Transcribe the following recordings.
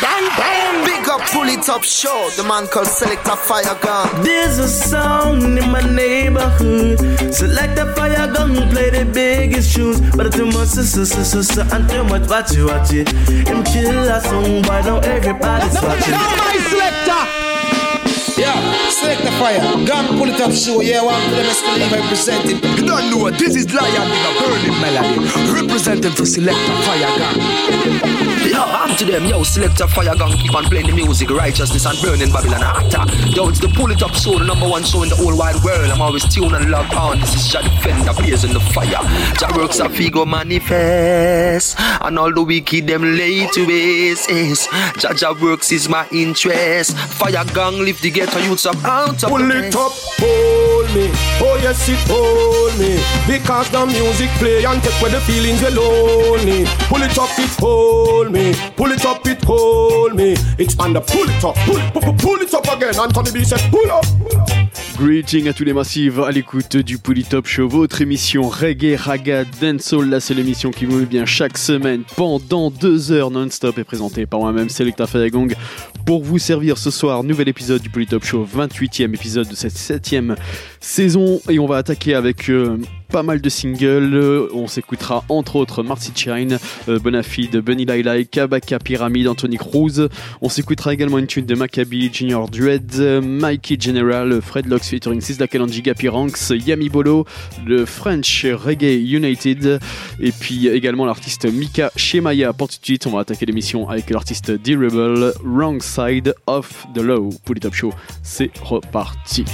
Bang, bang. Big up, pull top show. The man called Select a Fire Gun. There's a sound in my neighborhood. Select a fire gun, play the biggest shoes. But too much, sister, sister, sister, and too much, watch it, watch it. Him kill a song, why don't everybody's watching? my selector. Yeah, select the fire. Gun pull it up, show. Yeah, one for them still even representing. You don't know this is Lion with a burning melody. Representing for select a fire gun. Yo, I'm to them, yo, select a fire gun, keep on playing the music, righteousness and burning Babylon ah, actor. Yo, it's the pull it up show, the number one show in the whole wide world. I'm always tuned and logged on. This is Jah Defender, blazing the fire. Jah works a figo manifest, and all the wicked them lay to waste. Jah Jah works is my interest. Fire gang lift the ghetto youths up out of Pull it up, hold me. Oh yes, it hold me. Because the music play and take away the feelings we're lonely. Pull it up, it hold me. Pull it up, it hold me. It's on the pull it up, pull, pull, pull it up again. Anthony B said, pull up. Pull up. Greeting à tous les massifs à l'écoute du Polytop Show, votre émission reggae, raga, dancehall, la seule émission qui vous met bien chaque semaine pendant deux heures non-stop est présentée par moi-même Selecta Fayagong pour vous servir ce soir nouvel épisode du Polytop Show, 28e épisode de cette 7e saison. Et on va attaquer avec euh, pas mal de singles. Euh, On s'écoutera entre autres Marcy Shine, euh, Bonafide, Bunny Lailai, Kabaka Pyramid, Anthony Cruz. On s'écoutera également une tune de Maccabi, Junior Dread, Mikey General, Fred Locks featuring Sisla Kalanji, Gapi Ranks, Yami Bolo, le French Reggae United et puis également l'artiste Mika Shemaya. Pour tout de suite, on va attaquer l'émission avec l'artiste D-Rebel, Wrong Side of the Law. Pour les Top Show, c'est reparti.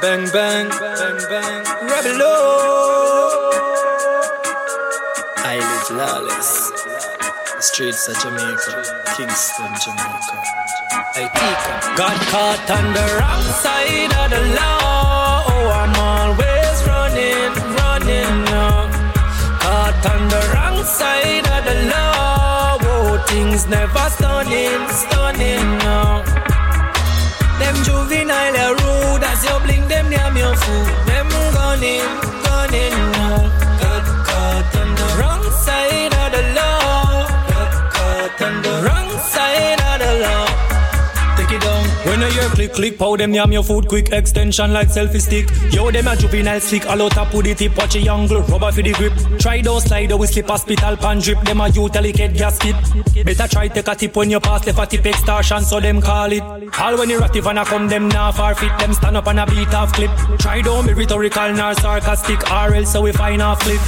Bang, bang, bang, bang. Rebel I live lawless. The streets of Jamaica, Kingston, Jamaica. I think got caught on the wrong side of the law. Oh, I'm always running, running now. Caught on the wrong side of the law. Oh, things never stunning, stunning now. Them juvenile rude as you blink them near me food. Them gunning When hear click click, pow them yam your food quick extension like selfie stick. Yo them a juvenile slick, all out put the tip, watch a angle, rubber for the grip. Try those slide we slip hospital pan drip. Them a you delicate gasket. Better try take a tip when you pass a tip extortion, so them call it. All when you and I come them now forfeit them stand up and a beat off clip. Try don't be rhetorical nor sarcastic, or else so we find a flip.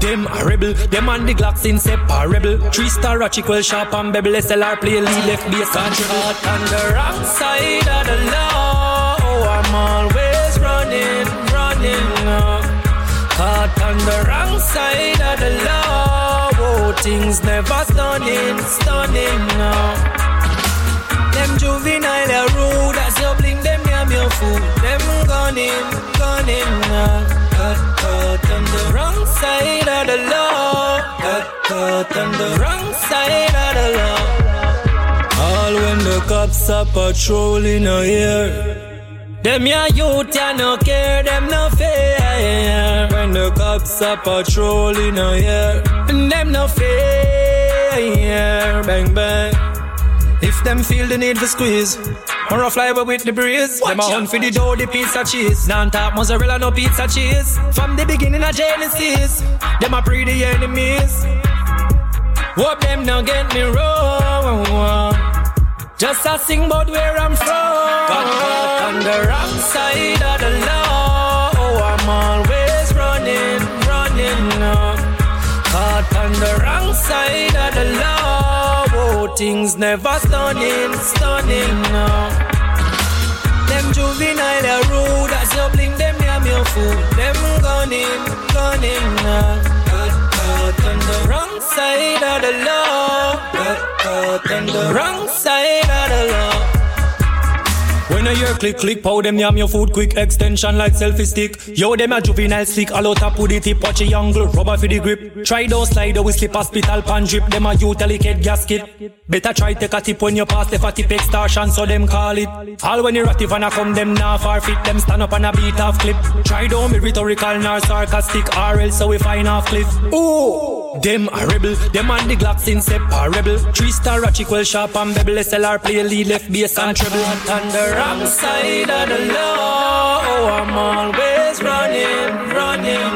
Them a rebel, them and the Glocks inseparable. Three star a chick well sharp and bevel SLR play lead left base on the wrong side of the law. I'm always running, running now. Caught on the wrong side of the law. Oh, things never stunning, stunning now. Them juvenile are rude as you blink them near me food. Them gunning, gunning. Got caught on the wrong side of the law. Got caught on the wrong side of the law. The cops are patrolling a year. Them ya youth ya no care, them no fear. When the cops are patrolling a year, them no fear. Bang bang. If them feel the need to squeeze, or a fly away with the breeze, them a hunt for the dough, the pizza cheese. Non top mozzarella, no pizza cheese. From the beginning of Genesis, them a pretty enemies. Hope them not get me wrong. Just a sing about where I'm from. On the wrong side of the law. Oh, I'm always running, running now. Caught on the wrong side of the law. Oh, things never stunning, stunning now. Them juvenile are rude as you blink them near me food. Them gunning, gunning now. Caught on the side of the law. Caught the wrong side of the law. When I your click click, pow them yam your food quick extension like selfie stick. Yo them a juvenile stick, all out a the tip, watch a girl, rubber for the grip. Try those slide we slip hospital pan drip. Them a you delicate gasket. Better try take a tip when you pass the fatty extortion, so them call it. All when you ratty and come them now far fit, them stand up and a beat off clip. Try don't be rhetorical nor sarcastic, or else so we find off cliff. Ooh, them a rebel, them and the Glocks inseparable. Three star ratchet equal sharp and bevel, SLR play lead left bass and treble. On the wrong side of the law, oh, I'm always running, running.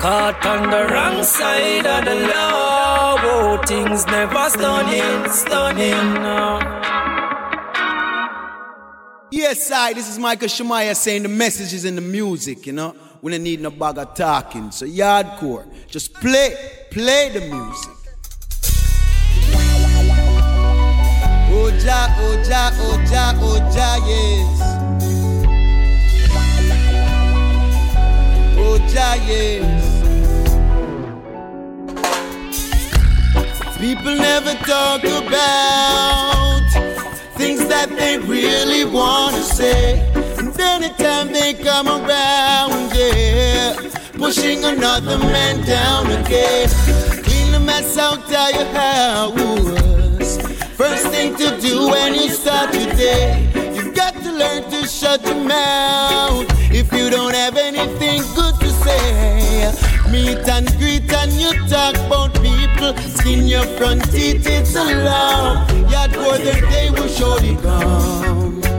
Caught on the wrong side of the law, oh, things never stunning, stunning. Yes, I. This is Micah Shemaiah saying the message is in the music, you know. We don't need no bag of talking. So Yaadcore, just play, play the music. Oja, Oja, Oja, Oja, yes. Oja, yes. People never talk about things that they really want to say. And anytime they come around, pushing another man down again. Clean the mess out of your house. First thing to do when you start your day, you've got to learn to shut your mouth if you don't have anything good to say. Meet and greet and you talk about people, skin your front teeth, it's a love. Yet for the day will surely come.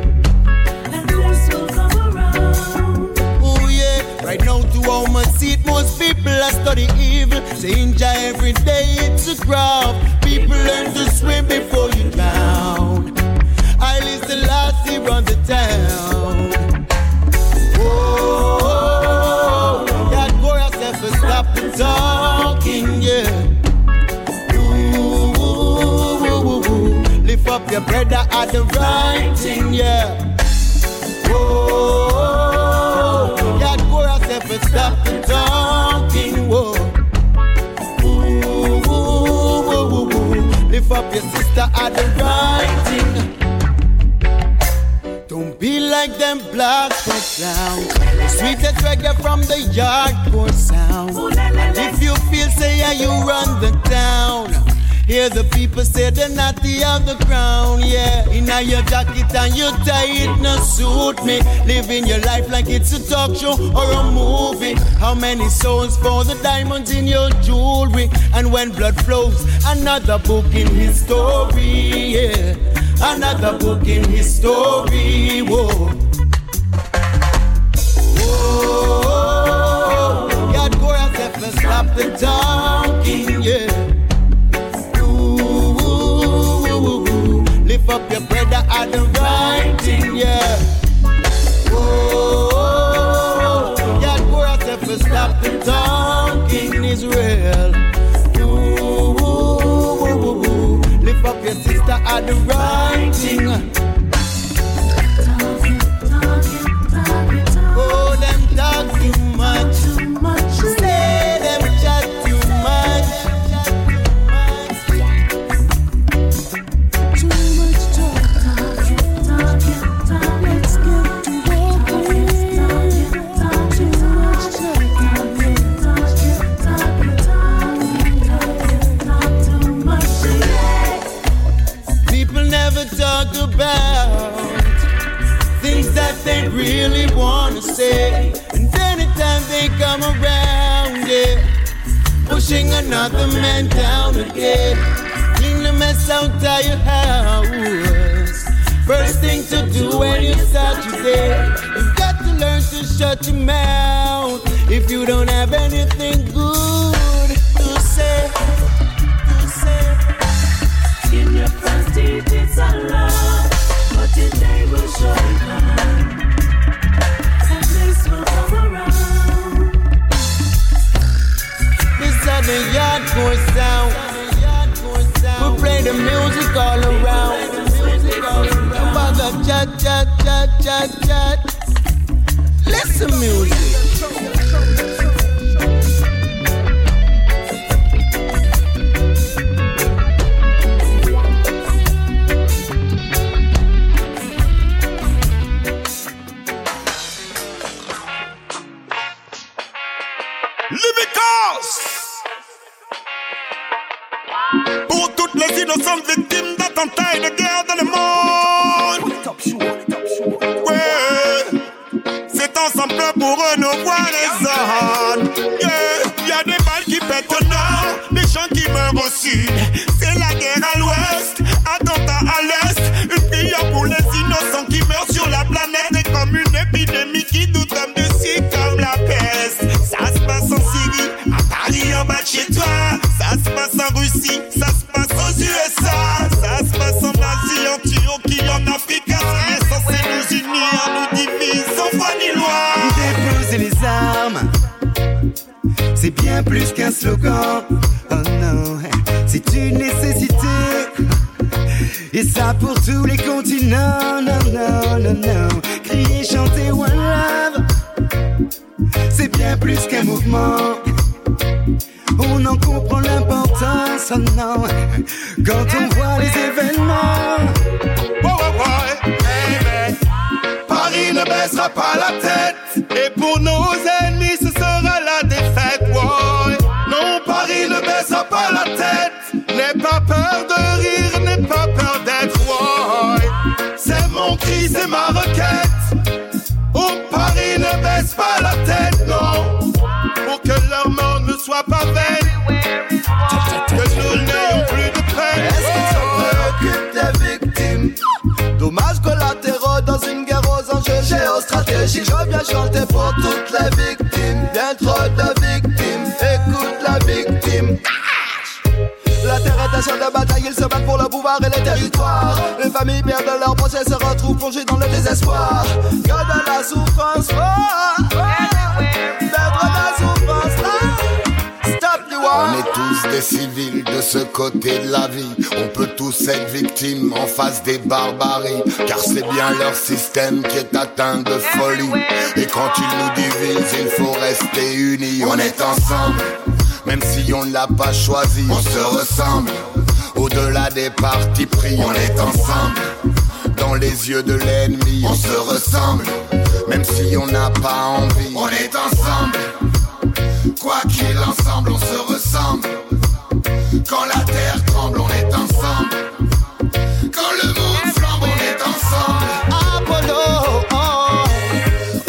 Right to how seat most people are study evil. Enjoy every day, it's a craft. People learn to swim before you drown. I list the last he run the town. Oh, yeah, go yourself and stop the talking, yeah. Lift up your brother at the writing, yeah. Oh, and stop the talking, whoa. Ooh, ooh, ooh, ooh. Lift up your sister at the writing. Don't be like them black clowns. The sweetest reggae from the Yaadcore sound. And if you feel say yeah, you run the town. Hear the people say they're not the other ground, yeah. In your jacket and your tie, it no suit me. Living your life like it's a talk show or a movie. How many souls for the diamonds in your jewelry? And when blood flows, another book in history, yeah. Another book in his Champ de bataille, ils se battent pour le pouvoir et les territoires. Les familles perdent leur procès, se retrouvent plongées dans le désespoir. Que de la souffrance, oh, oh, la souffrance, oh. War. On est tous des civils de ce côté de la vie. On peut tous être victimes en face des barbaries. Car c'est bien leur système qui est atteint de folie. Et quand ils nous divisent, il faut rester unis. On est ensemble, même si on ne l'a pas choisi. On se ressemble, au-delà des partis pris. On est ensemble, dans les yeux de l'ennemi. On se ressemble, même si on n'a pas envie. On est ensemble. Quoi qu'il ensemble, on se ressemble. Quand la terre tremble, on est ensemble. Quand le monde flambe, on est ensemble. Apollo, oh.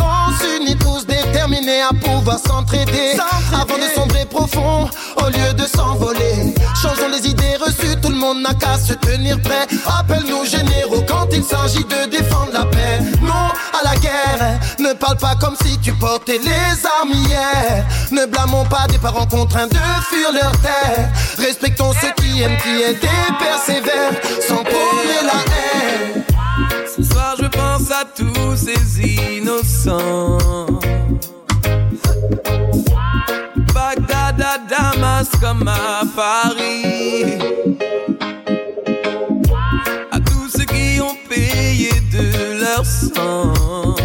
on s'unit tous déterminés à pouvoir s'entraider avant de sombrer profond au lieu de s'envoler. Changeons les idées reçues, tout le monde n'a qu'à se tenir prêt. Appelle-nous généraux quand il s'agit de défendre la paix. Non à la guerre, ne parle pas comme si tu portais les armes hier. Ne blâmons pas des parents contraints de fuir leur terre. Respectons ceux qui aiment, qui aident et persévèrent sans prôner la haine. Ce soir je pense à tous ces innocents. Comme à Paris. À tous ceux qui ont payé de leur sang.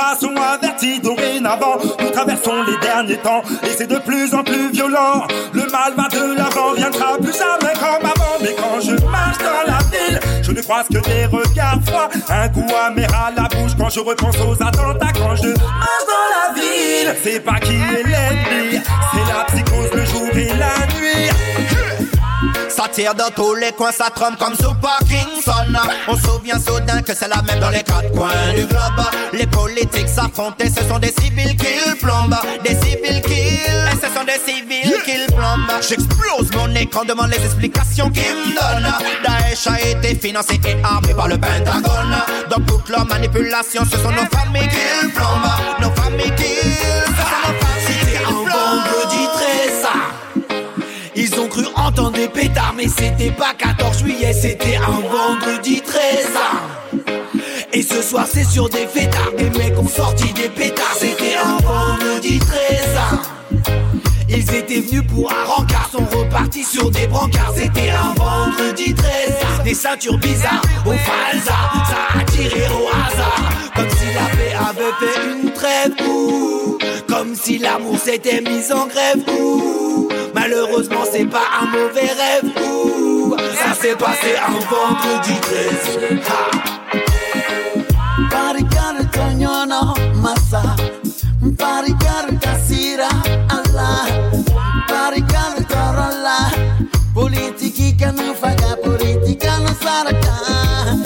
Qui ne savaient pas sont avertis dorénavant. Nous traversons les derniers temps et c'est de plus en plus violent. Le mal va de l'avant, viendra plus jamais comme avant. Mais quand je marche dans la ville, je ne croise que des regards froids. Un goût amer à la bouche quand je repense aux attentats. Quand je marche dans la ville, c'est pas qui est l'ennemi, c'est la psychose le jour et la nuit. Ça tire dans tous les coins, ça trompe comme sous Parkinson. On se souvient soudain que c'est la même dans les quatre coins du globe. Les politiques s'affrontent et ce sont des civils qu'ils plombent. Des civils qu'ils, et ce sont des civils qu'ils plombent. J'explose mon écran devant les explications qu'ils me donnent. Daesh a été financé et armé par le Pentagone. Dans toute leur manipulation, ce sont nos familles qu'ils plombent. Nos familles qu'ils, Mais c'était pas 14 juillet C'était un vendredi 13 Et ce soir c'est sur des fêtards Des mecs ont sorti des pétards C'était un vendredi 13 ils étaient venus pour un rencard, sont repartis sur des brancards. C'était un vendredi 13, des ceintures bizarres au falsa, ça a tiré au hasard. Comme si la paix avait fait une trêve, comme si l'amour s'était mis en grève, ou malheureusement c'est pas un mauvais rêve, ou ça s'est passé un vendredi 13. Parikar Tonyono Masa Parikar Kasira Allah Parikar Torola Politiki kanu faga politika no saraka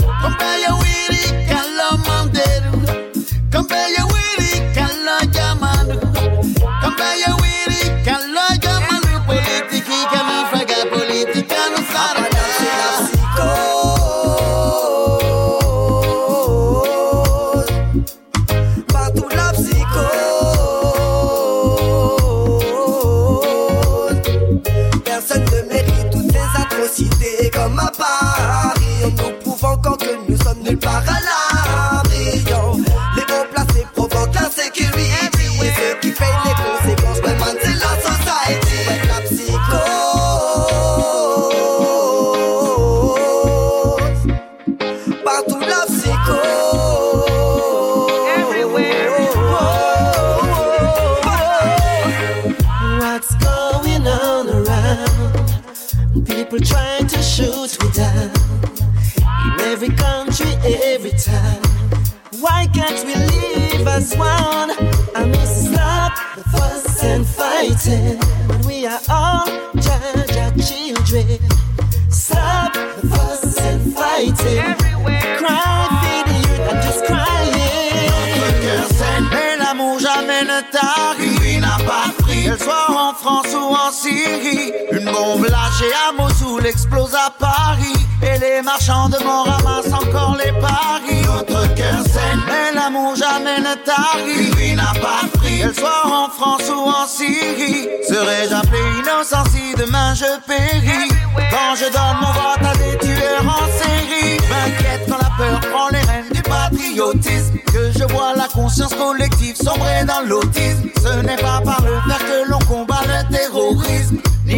en France ou en Syrie. Une bombe lâchée à Mossoul explose à Paris. Et les marchands de mort ramassent encore les paris. Notre cœur saigne, mais l'amour jamais ne tarit. Lui n'a pas qu'elle soit en France ou en Syrie. Serais-je appelé innocent si demain je péris? Quand je donne mon vote à des tueurs en série, m'inquiète quand la peur prend les rênes du patriotisme. Que je vois la conscience collective sombrer dans l'autisme. Ce n'est pas par le fer que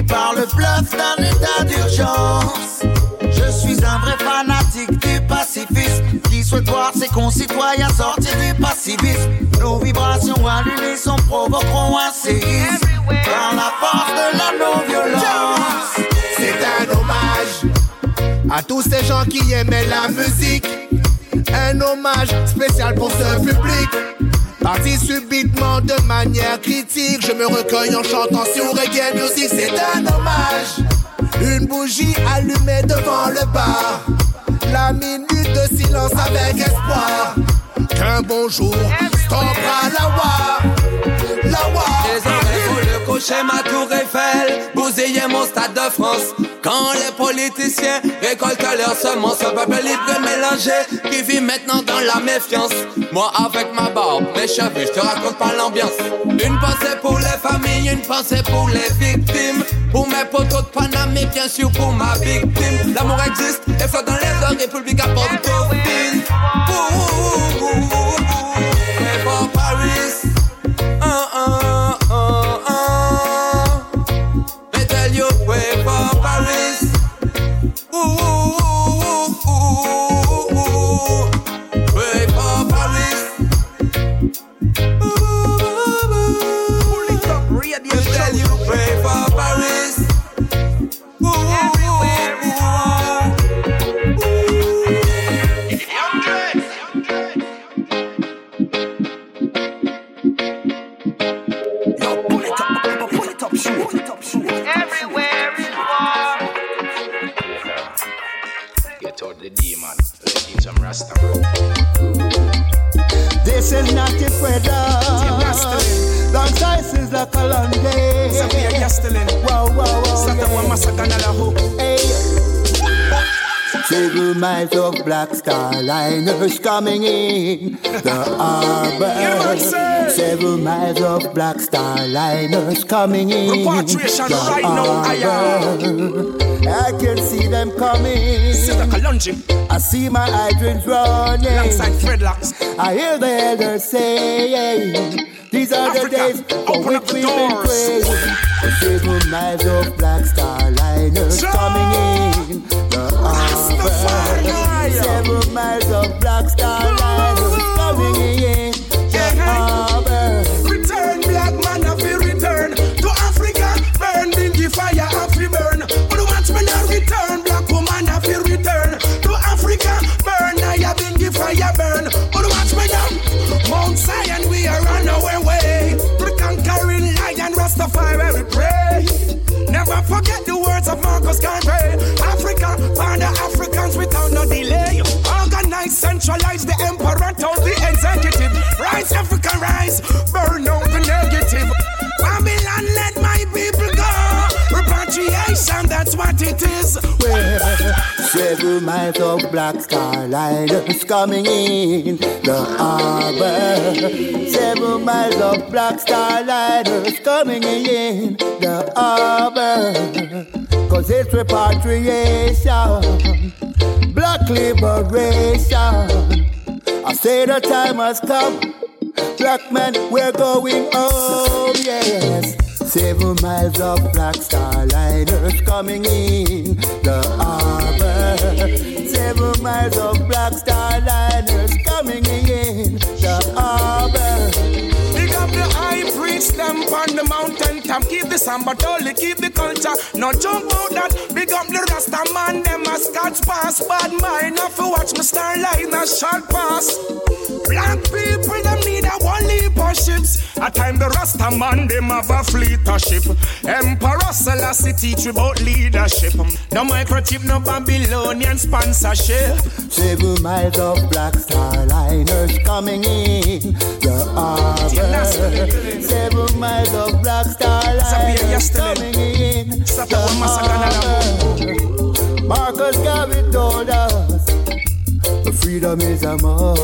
par le bluff d'un état d'urgence. Je suis un vrai fanatique du pacifisme qui souhaite voir ses concitoyens sortir du passivisme. Nos vibrations à l'unisson provoqueront un séisme par la force de la non-violence. C'est un hommage à tous ces gens qui aimaient la musique. Un hommage spécial pour ce public. Parti subitement de manière critique, je me recueille en chantant sur reggae music. C'est un hommage. Une bougie allumée devant le bar. La minute de silence avec espoir. Qu'un bonjour stoppera la wa. La wa. Pour coucher ma tour Eiffel Bousiller mon stade de France. Quand les politiciens récoltent leurs semences Un peuple libre et mélangé Qui vit maintenant dans la méfiance. Moi avec ma barbe, mes cheveux, je te raconte pas l'ambiance. Une pensée pour les familles, une pensée pour les victimes. Pour mes potos de Paname et bien sûr pour ma victime. L'amour existe et flotte dans les heures République à Port-au-Prince Pray liners coming in the harbor. Several miles of black star liners coming in the right harbor. I can see them coming. I see my hydrants running. Alongside. I hear the elders say, These are the days for which we've been praying. Several miles of black star liners coming in the harbor. Several miles of black star rise. Burn out the negative. Babylon, let my people go. Repatriation, that's what it is. Several miles of black star liners coming in the harbor. Several miles of black star liners coming in the harbor. Cause it's repatriation, black liberation. I say the time has come. Black man, we're going home, yes. Seven miles of black star liners coming in the harbor. Seven miles of black star liners coming in the harbor. Big up the high priest, them on the mountain top. Keep the samba totally keep the culture. No jump out that. Big up the Rasta man, them a scotch pass. Bad mind, if you watch my starlight, a short pass. Black people, them need a one leap of ships. A time the Rasta man, them have a fleet of ship. Emperor Selassie teach about leadership. No microchip, no Babylonian sponsorship. Seven miles of black star liners coming in the harbor. Seven miles of black star liners coming in the harbor. Marcus Garvey told us freedom is a must.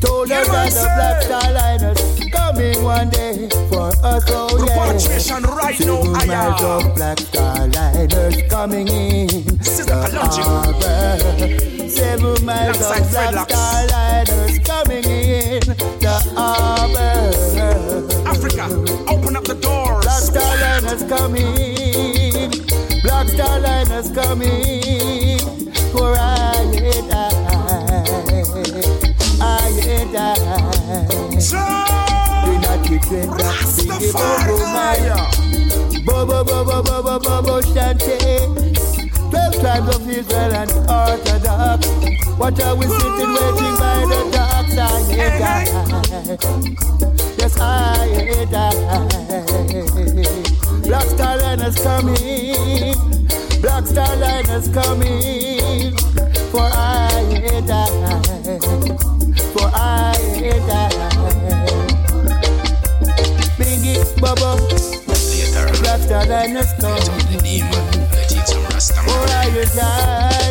told us that the black star liners coming one day for us, oh yeah. Repatriation right now, Seven I miles of black star liners coming in the harbor. Seven miles of black Locks. star liners coming in the harbor. Africa, open up the doors. Black star liners coming. Black star liners coming. For I and I, I and I. Do not pretend that bobo. Bobo bobo bobo shante. Twelve tribes of Israel and Orthodox. What are we sitting waiting by the dark side? Yes, I I. Black Star Line is coming. Black Star Line is coming. For I I. For I I. Bingy Bubba. Black Star Line is coming. For I and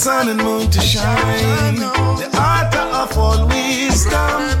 sun and moon to shine. The author of all wisdom.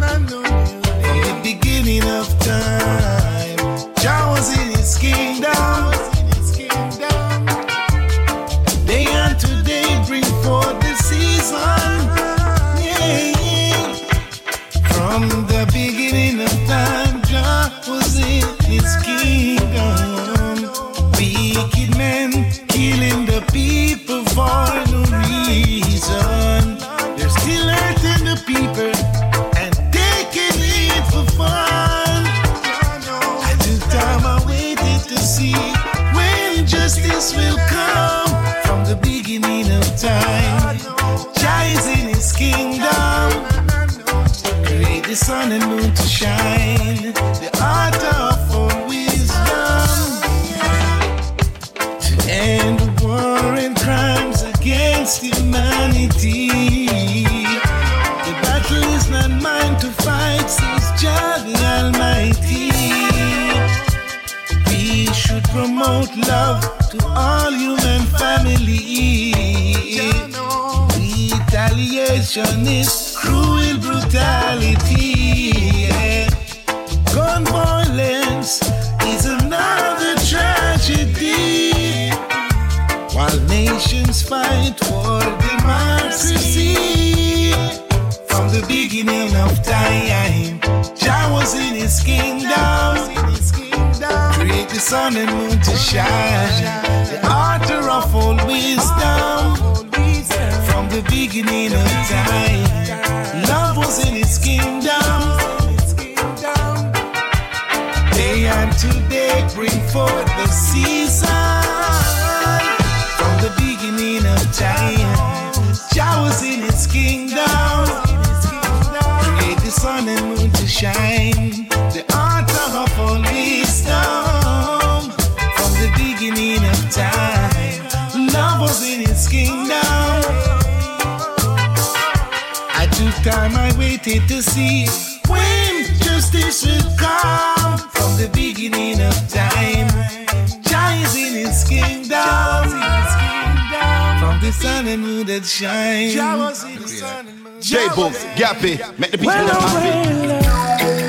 Gappy, make the people Well, happy.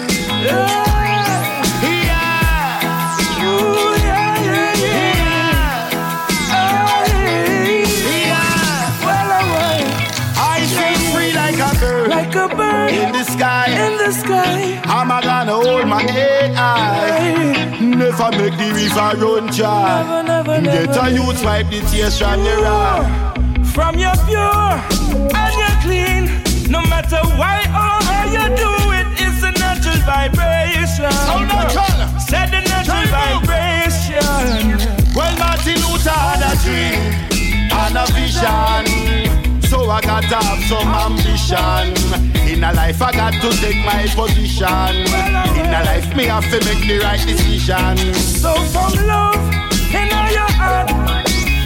I feel free like a bird, like a bird in the sky. in the sky. I'm a gonna hold my head high. Never make the river run dry. Never, never, Get a youth wipe the tears from your eye. From your pure and you're clean. No matter why or how you do it, it's a natural vibration. So natural. Said the natural vibration. Well, Martin Luther had a dream and a vision. So I got to have some ambition. In a life, I got to take my position. In a life, me have to make the right decision. So from love in all your heart,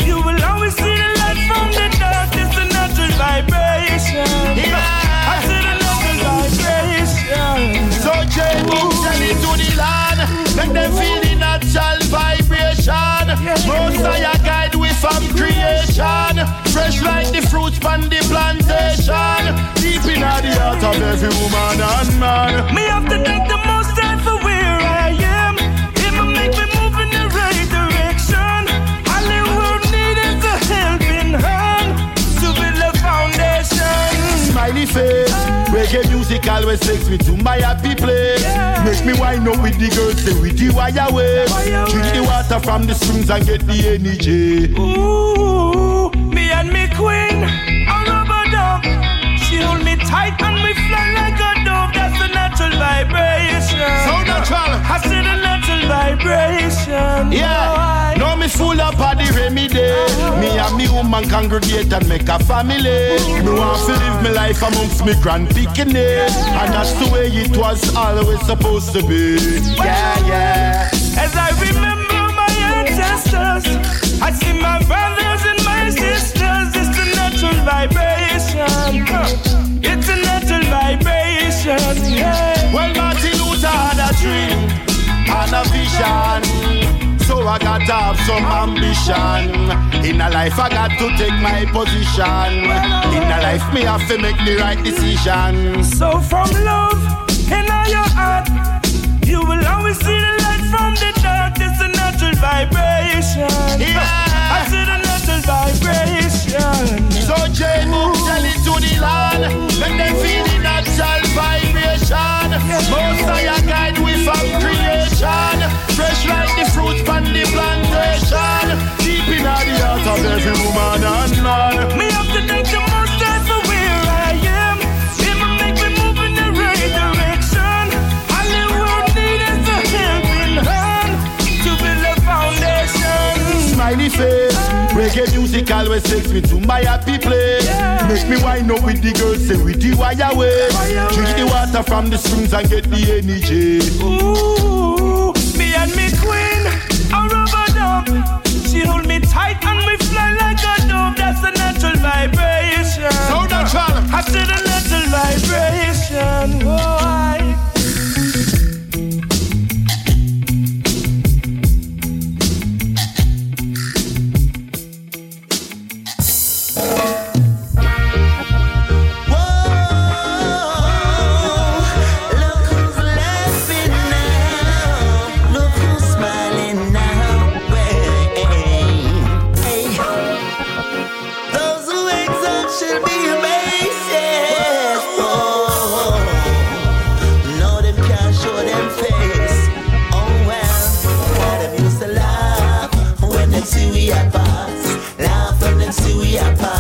you will always see the light from the dark. It's a natural vibration. I So J Boom tell it to the land, make them feel the natural vibration. Most your guide we from creation, fresh like the fruits from the plantation, deep in the heart of every woman and man. Me have to thank the most time for where I am. Will make me move in the right direction. All the world need is a helping hand to build a foundation. Smiley face, reggae music always takes me to my happy place. Make me wind up with the girls, say with the wire wave. Drink the water from the springs and get the energy. Ooh, me and me queen, a rubber dove. She hold me tight and we fly like a dove. That's the natural vibration. So natural. I see the natural vibration. Yeah, now me full up of the remedy. Me and me woman congregate and make a family. Me want to live my life amongst me grand picking And that's the way it was always supposed to be. Yeah, yeah. As I remember my ancestors, I see my brothers and my sisters. It's a natural vibration. It's a natural vibration. Yeah. Well, Martin Luther had a dream and a vision. I got to have some ambition. In a life, I got to take my position. In a life, me have to make the right decision. So from love in all your heart, you will always see the light from the dark. It's a natural vibration. Yeah. I see the natural vibration. So J Boom tell it to the land, make them feel the natural vibration salvation. Most I guide we from creation. Fresh like the fruit from the plantation. Deep in the heart of every woman and man. Me have to thank the most high for where I am. Him make me move in the right direction. All the world need is a helping hand to build a foundation. Smiley face. Reggae music always takes me to my happy place. Yeah. Make me wind up with the girls, say with the wire. Drink the water from the springs and get the energy. Ooh, me and me queen are rubber up. She hold me tight and we fly like a dove. That's the natural vibration. So natural. I said the natural vibration. Oh, I see we are pass. Laugh and them see we are pass.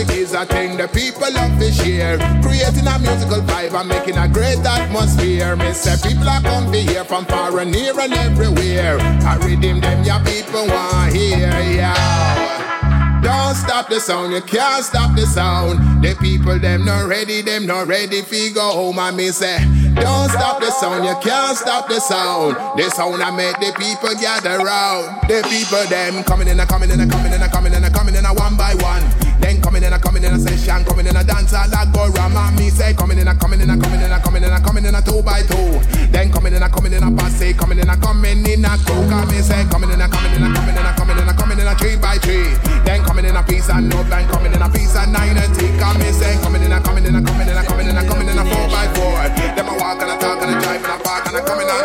Music is a thing the people love to share. Creating a musical vibe and making a great atmosphere. Me say people are come to hear from far and near and everywhere. I redeem them, your people want hear. Yeah. Don't stop the sound, you can't stop the sound. The people them not ready, them not ready fi go home. And me say, don't stop the sound, you can't stop the sound. The sound I make the people gather round. The people them coming in, a coming in, a coming in, a coming in, a coming in, a one by one. Then coming in, a coming in, a session, coming in, a dance, I like go ram. Me say, coming in, a coming in, a coming in, a coming in, a coming in, a two by two. Then coming in, a coming in, a passe, coming in, a coming in, a crew. Come me say, coming in, a coming in, a coming in, a coming in, a coming in, a three by three. Then coming in a piece and no then coming in a piece and nine and ten. Come me say, coming in, a coming in, a coming in, a coming in, a coming in, a four by four. Them a walk and a talk and a drive and a park and a coming in.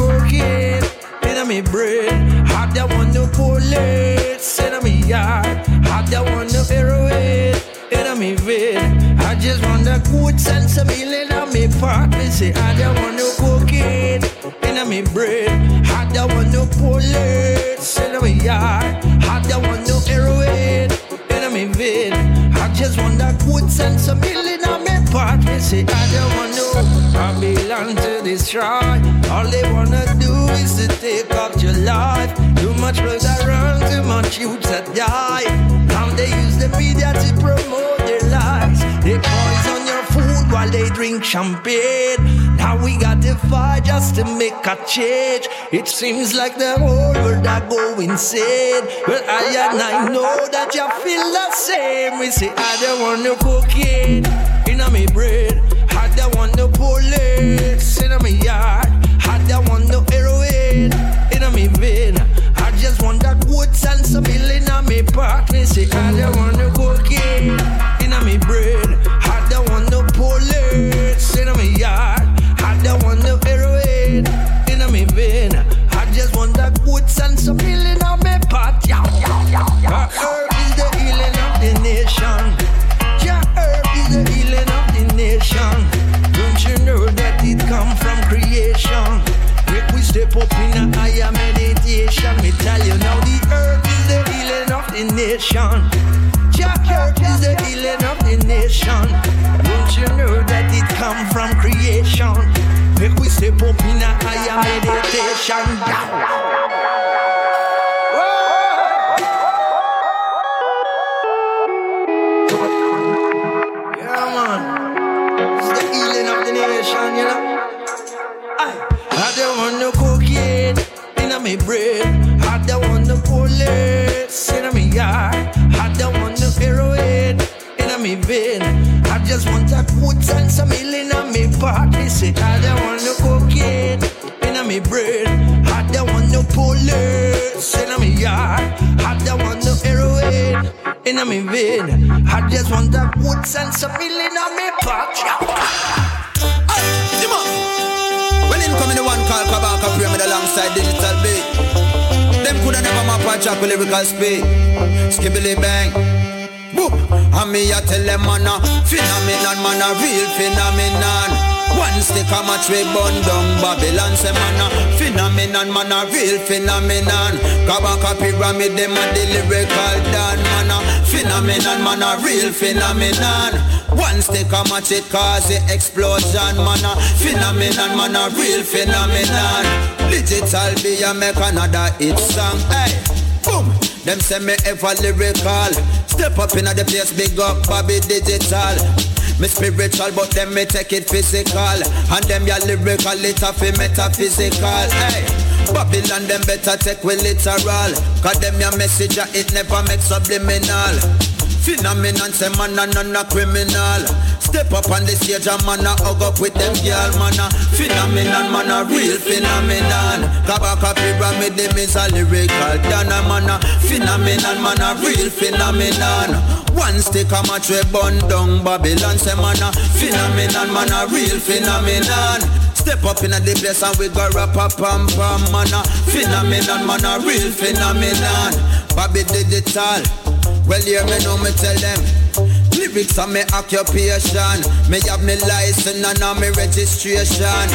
cocaine in me brain. Hot that one bullets in me yard. Hot that one no heroin in me vein. I just want a good sense of feeling on me part. Me say I don't want no cocaine in me brain. Hot that one bullets in me yard. Hot that one no heroin in me vein. I just want a good sense of feeling on me part. Me say I don't want no Babylon to destroy. All they wanna do is to take up your life. Too much blood that run, too much youths that die. Now they use the media to promote their lies. They poison while they drink champagne. Now we got to fight just to make a change. It seems like the whole world are going insane. But I and I know that you feel the same. We say I don't want no cocaine in me bread. I don't want no bullets in me yard. I don't want no heroin in me vein. I just want that good sense of feeling on me part. Me say I don't want no cocaine in me bread. Yard. I don't want no heroin in me vein. I just want that good sense of feeling on me part. Yeah. Herb is the healing of the nation. Yeah, herb is the healing of the nation. Don't you know that it come from creation? Make we step up in a higher meditation. Me tell you now, the earth is the healing of the nation. Yeah, earth is the healing of the nation. Don't you know that Make we step up in a higher meditation. Yeah, man. It's the healing of the nation. I don't want no cocaine in me bread. I don't want no bullets. I don't want no heroin in me vein. I just want a good sense of feeling on me body. Say I don't want no cocaine in me bread. I don't want no bullets in me yard. I don't want no heroin in me vein. I just want a good sense of feeling on me body. Ah. Come on. When in coming the one called Kabaka Pyramid alongside Digital B. Them coulda never map and track with lyrical speed. Skibbly bang. Boop. And me a tell them man a phenomenon, man a real phenomenon. One stick a match we bun down Babylon say man a phenomenon, man a real phenomenon. Kabaka Pyramid them a the lyrical dan man a phenomenon, man a real phenomenon. One stick a match it cause the explosion man a phenomenon, man a real phenomenon. Digital B a make another hit song. Hey, boom. Them say me ever lyrical. Step up in the place, big up Bobby Digital. Me spiritual, but them me take it physical. And them ya lyrical, it a fi metaphysical. Hey. Babylon them better take we literal Cause them your message it never make subliminal Phenomenon say man a none a criminal Step up on the stage and man a hug up with them girl man a Phenomenon man a real phenomenon Kabaka pyramid them is a lyrical Dana man a phenomenon man a real phenomenon One stick a match we burn down Babylon say man a phenomenon man a real phenomenon Step up in the place and we go rap a pam pam man a phenomenon man a real phenomenon Bobby digital well, hear me know me tell them. Lyrics are my occupation. Me have me license and now me registration.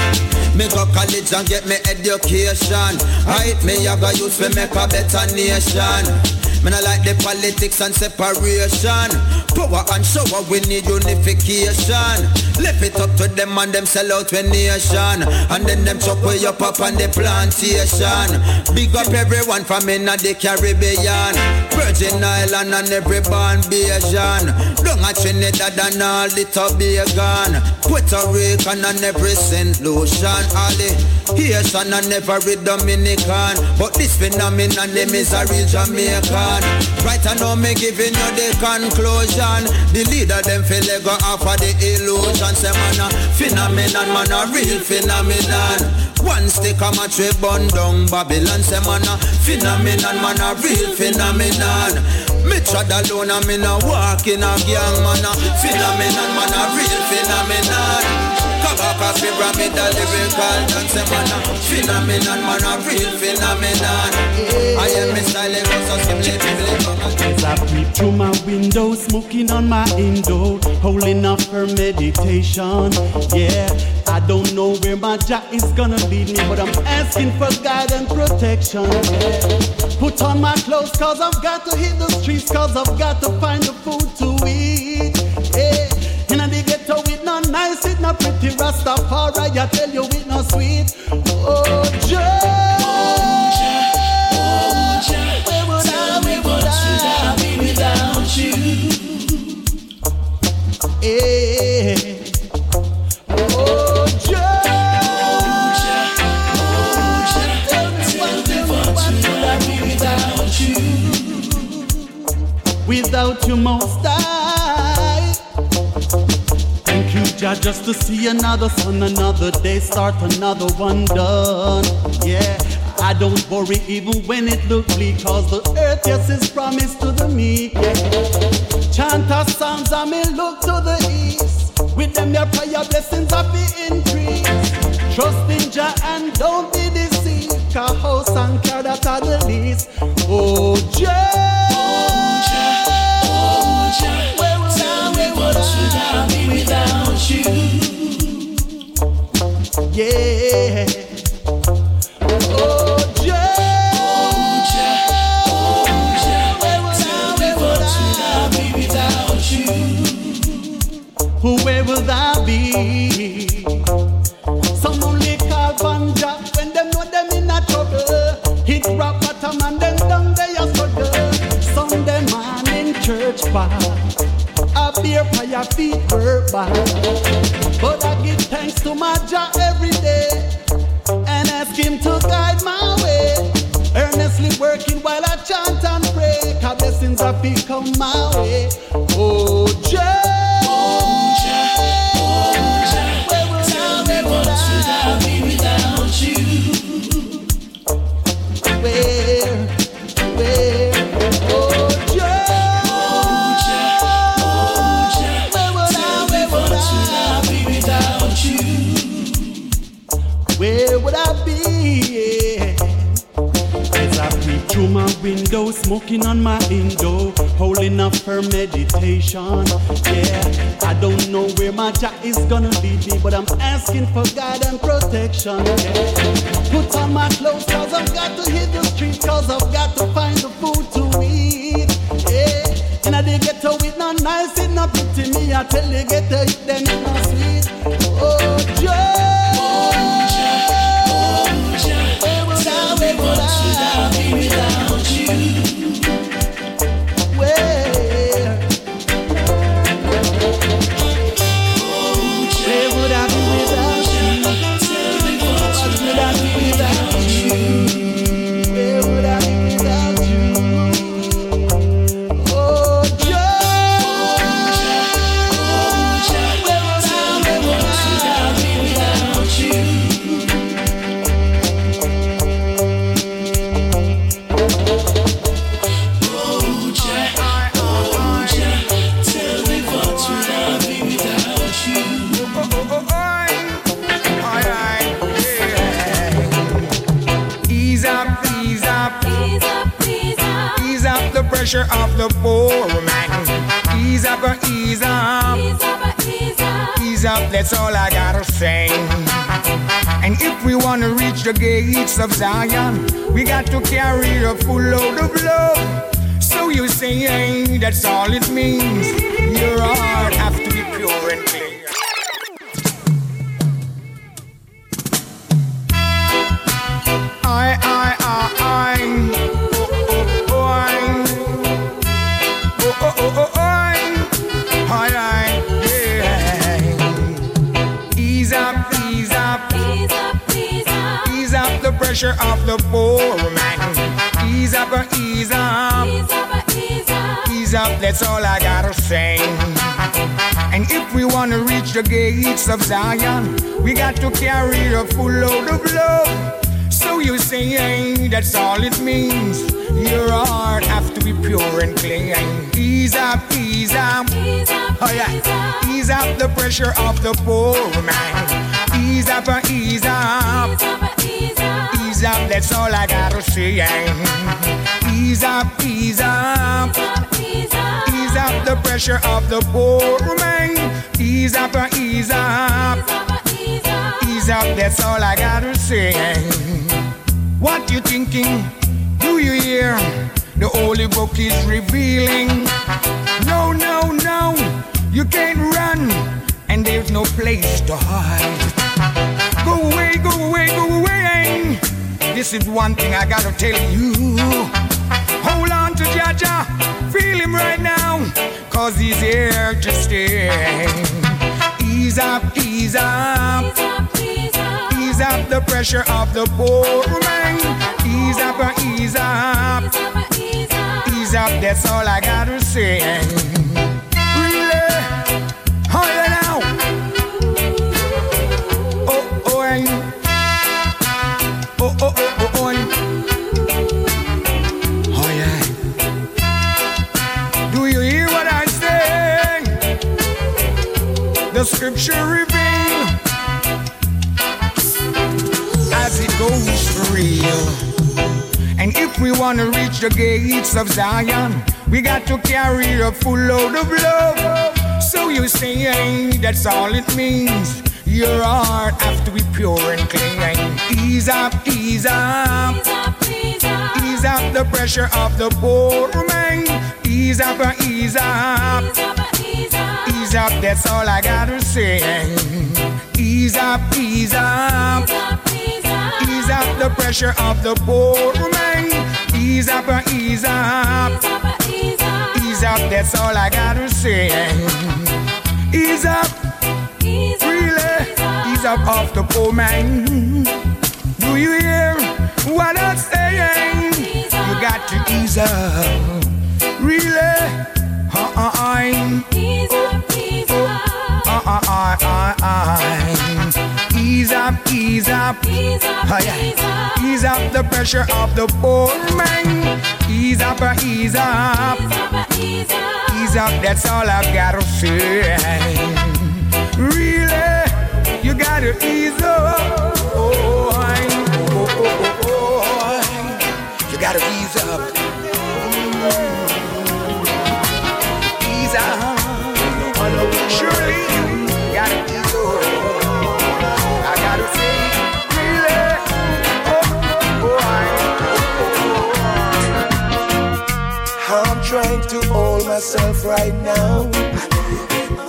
Me go college and get me education. Right, me have a use to make a better nation. Me not like the politics and separation. Power and shower, we need unification. Lift it up to them and them sell out when nation. And then them chop way up up on the plantation. Big up everyone from in the Caribbean. Virgin Island and every Bajan. Down at Trinidad and all the Tobago. Puerto Rican and every St. Lucian. All the Haitian and every Dominican. But this phenomenon, them is a real Jamaican. Right I know me giving you the conclusion. The leader them feel they go off of the illusion. Say man a phenomenon, man a real phenomenon. One stick a match we burn down Babylon. Say man a phenomenon, man a real phenomenon. Me trod alone and me no walk in a gang man a phenomenon, man a real phenomenon. Kabaka pyramid a lyrical dance man a phenomenon, man a real phenomenon. I am it was so simply As I peep through my window, smoking on my indo, holding up for meditation. Yeah, I don't know where my jack is gonna lead me, but I'm asking for guide and protection. Yeah. Put on my clothes, cause I've got to hit the streets, cause I've got to find the food to eat. Not pretty Rastafari, I tell you it not sweet. Oh, Joe. Where would I, be without you? Oh. Without you, most I. Just to see another sun, another day, start another one done. Yeah, I don't worry even when it looks bleak, cause the earth, yes, is promised to the meek. Yeah. Chant our psalms, I may look to the east. With them, your prayer blessings of the increase. Trust in Jah and don't be deceived. Cause house and car that are the least. Oh, Jah. Yeah. Oh, would I, where would I be without you? I be? Some only call when them know them in a trouble. Hit then down they. Sunday morning church a feet. But I give thanks to my Jah every day and ask Him to guide my way. Earnestly working while I chant and pray. Cause blessings have become my way. Oh, Jah. Window, smoking on my indo, holding up for meditation. Yeah, I don't know where my jack is gonna lead me, but I'm asking for guide and protection. Yeah. Put on my clothes, cause I've got to hit the streets, cause I've got to find the food to eat. Yeah, and I did get to it, not nice, it not pretty me. I tell you, get to it, then it not sweet. Oh, Joe. That's all I gotta say. And if we wanna reach the gates of Zion, we got to carry a full load of love. So you say hey, that's all it means. Your heart pressure of the poor man. Ease up, ease up. Ease up, ease up. Ease up, that's all I gotta say. And if we wanna reach the gates of Zion, we got to carry a full load of love. So you say hey, that's all it means. Your heart have to be pure and clean. Ease up, ease up. Ease up, Oh yeah. Ease up the pressure of the poor man. Ease up, ease up. Ease up. Ease up, that's all I gotta say. Ease up, ease up. Ease up. The pressure of the poor man. Ease up, ease up. Ease up, that's all I gotta say. What you thinking? Do you hear? The holy book is revealing. No, no, no, you can't run, and there's no place to hide. Go away, go away, go away. This is one thing I gotta tell you. Hold on to Jah Jah, feel him right now, cause he's here to stay. Ease up, ease up. Ease up, ease up. Ease up the pressure of the poor man. Ease up, ease up. Ease up, ease up. Ease up, that's all I gotta say. Scripture reveal as it goes for real. And if we want to reach the gates of Zion, we got to carry a full load of love. So you say hey, that's all it means. Your heart have to be pure and clean. Ease up, ease up. Ease up, ease up. Ease up the pressure of the poor man. Ease up, ease up. Ease up. Ease up, that's all I gotta say. Ease up, ease up. Ease up, ease up. Ease up the pressure of the poor man. Ease up, ease up. Ease up, ease up. Ease up, that's all I gotta say. Ease up, Ease up, really. ease up. Off the poor man. Do you hear what I'm saying? You got to ease up, really. Uh-uh. Ease up. Ease up, Oh, yeah. ease up. The pressure of the poor man. Ease up, ease up. Ease up, ease up. That's all I've gotta say. Really, you gotta ease up. Oh, oh, oh, oh, oh. You gotta ease up. Ease up. Surely, myself right now.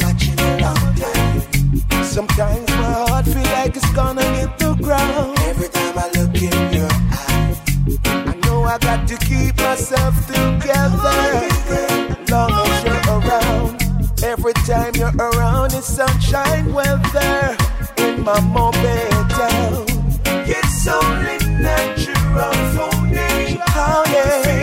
Watching a long time. Sometimes my heart feel like it's gonna hit the ground. Every time I look in your eyes, I know I got to keep myself together. Long as you're around, every time you're around, it's sunshine weather in my mobile town. It's only natural for me. Oh yeah.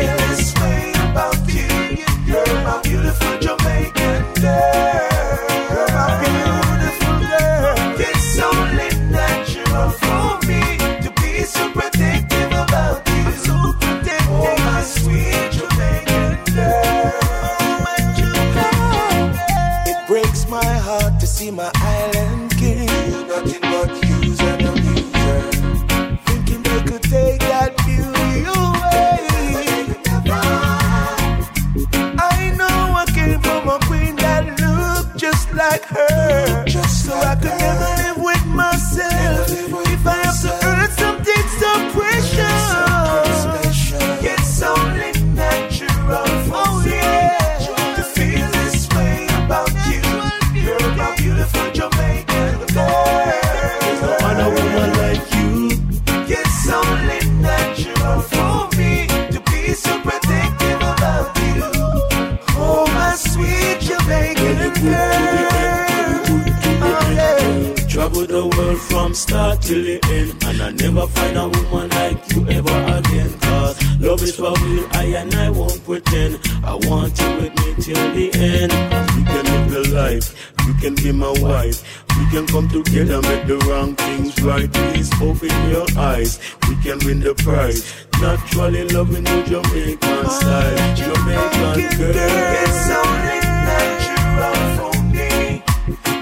Start till the end And I never find a woman like you ever again. Cause love is for real, I and I won't pretend. I want you with me till the end. We can live the life, you can be my wife. We can come together, make the wrong things right. Please open your eyes, we can win the prize. Naturally loving you Jamaican style. Jamaican girl. It's only natural for me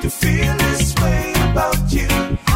to feel this way about you.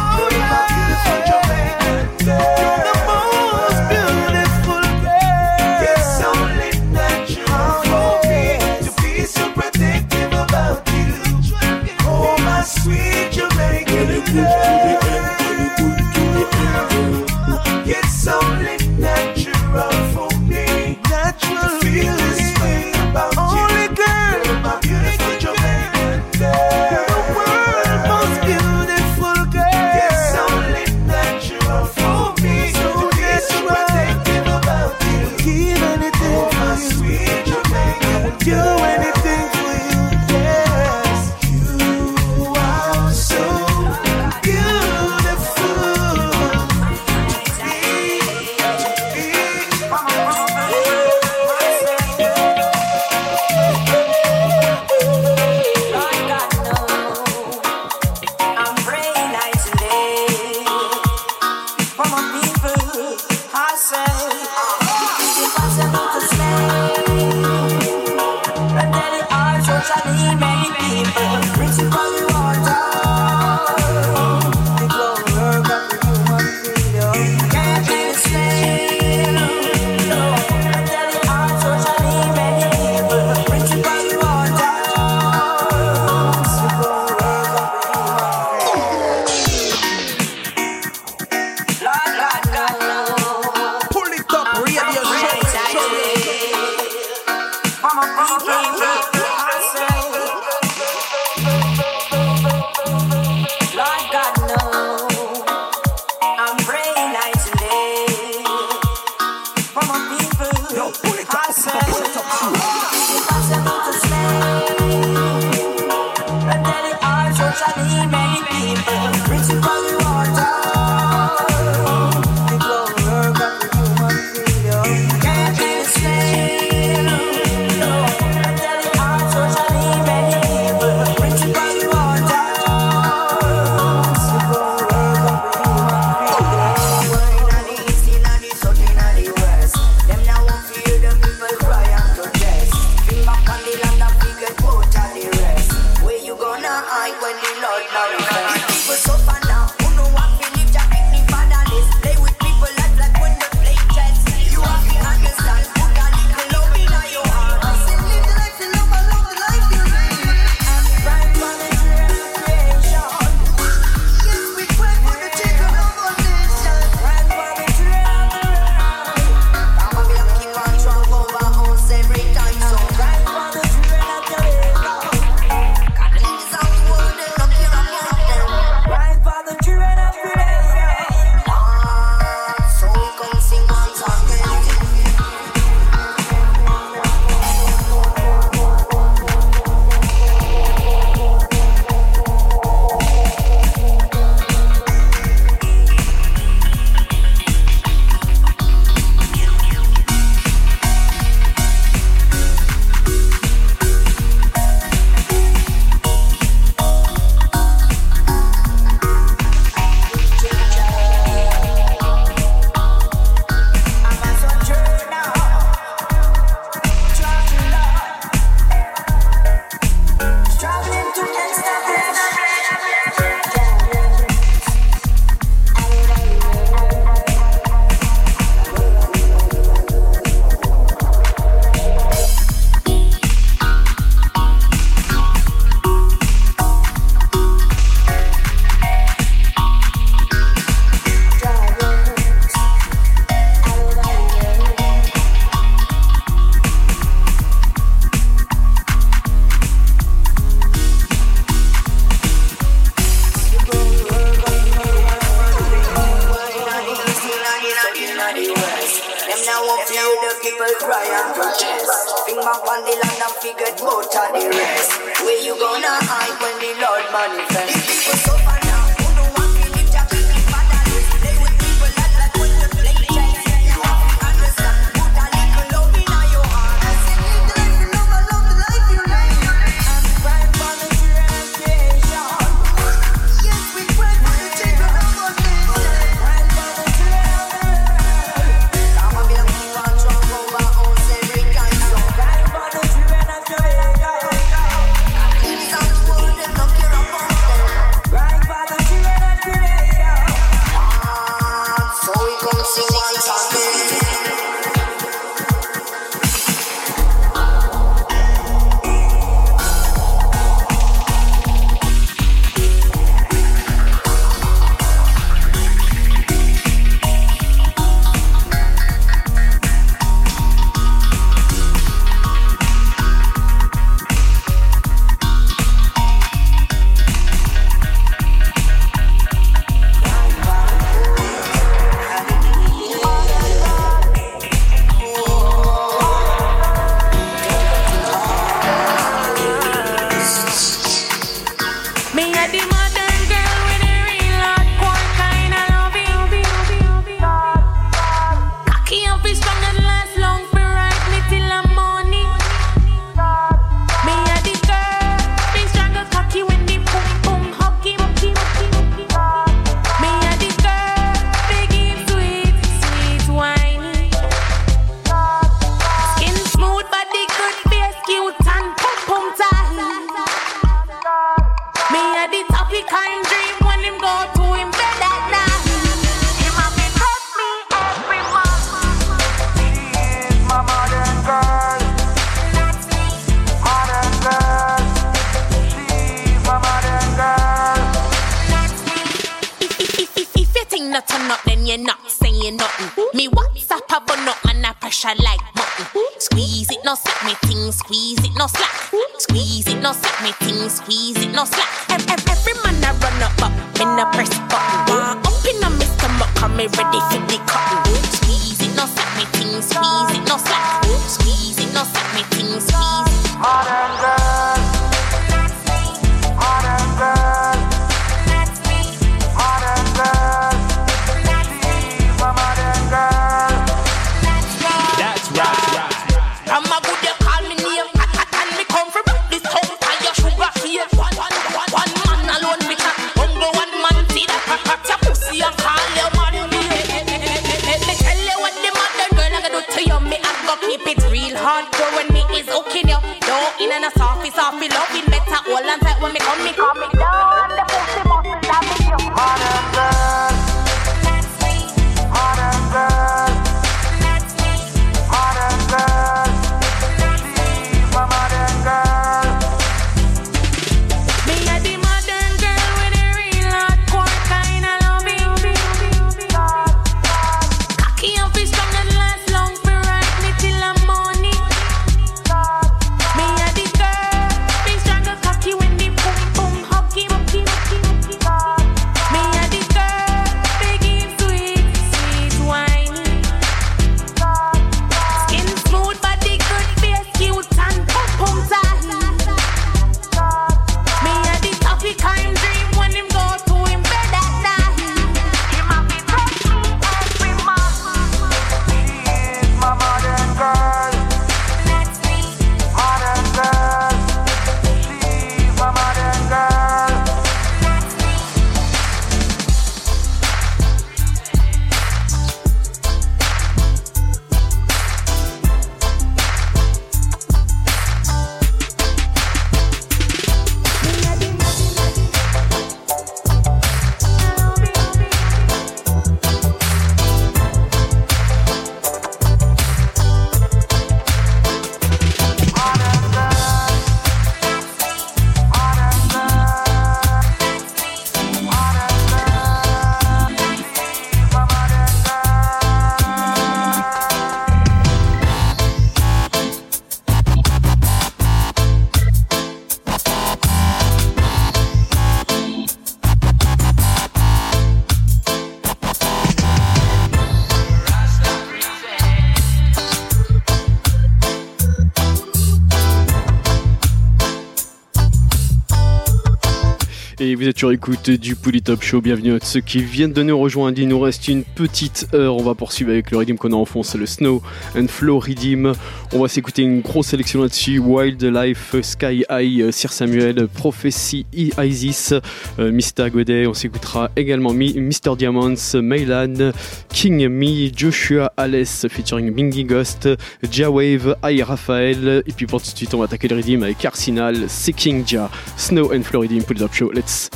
Sur écoute du Top Show. Bienvenue à ceux qui viennent de nous rejoindre. Il nous reste une petite heure. On va poursuivre avec le rythme qu'on a en le Snow and Flow Rhythm. On va s'écouter une grosse sélection là-dessus. Wildlife, Sky High, Sir Samuel, Prophecy, Isis, euh. Godet. On s'écoutera également Mr. Diamonds, Maylan, King Me, Joshua Alice featuring Bingy Ghost, J-Wave, I Raphael. Et puis pour tout de suite, on va attaquer le rythme avec Arsenal, Seeking Ja, Snow and Flow it up show. Let's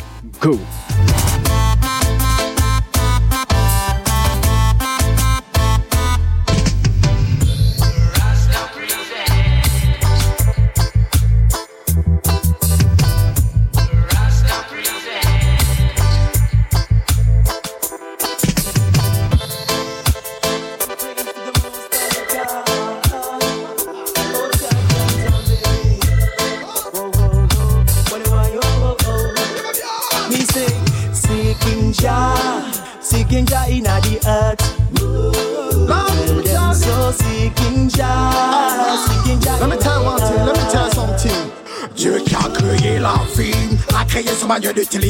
go.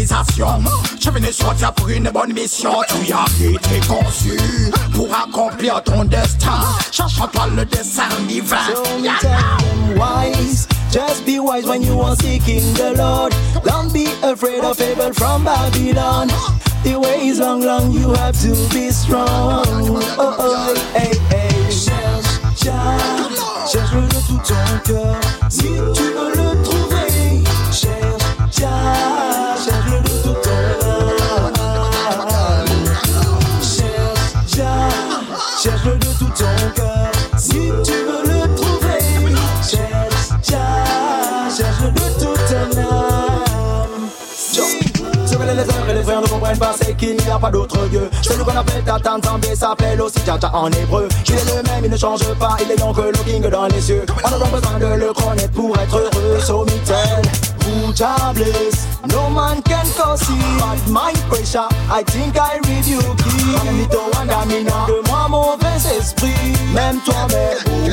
Manuel d'utilisation. Je venu sur terre pour une bonne mission. Tu as été conçu pour accomplir ton destin. Cherche-toi le dessin divin. So me tell them wise, just be wise when you are seeking the Lord. Don't be afraid of evil from Babylon. The way is long, long, you have to be strong. Oh, oh, hey, qu'il n'y a pas d'autre Dieu. Celui qu'on appelle Tatan Zambé s'appelle aussi Tata en hébreu. Il est le même, il ne change pas, il est donc le king dans les cieux. On a donc besoin de le connaître pour être heureux. So me tell, who bless, no man can cause. But my pressure, I think I to wanda mina, de moi mauvais esprit. Même toi, mais où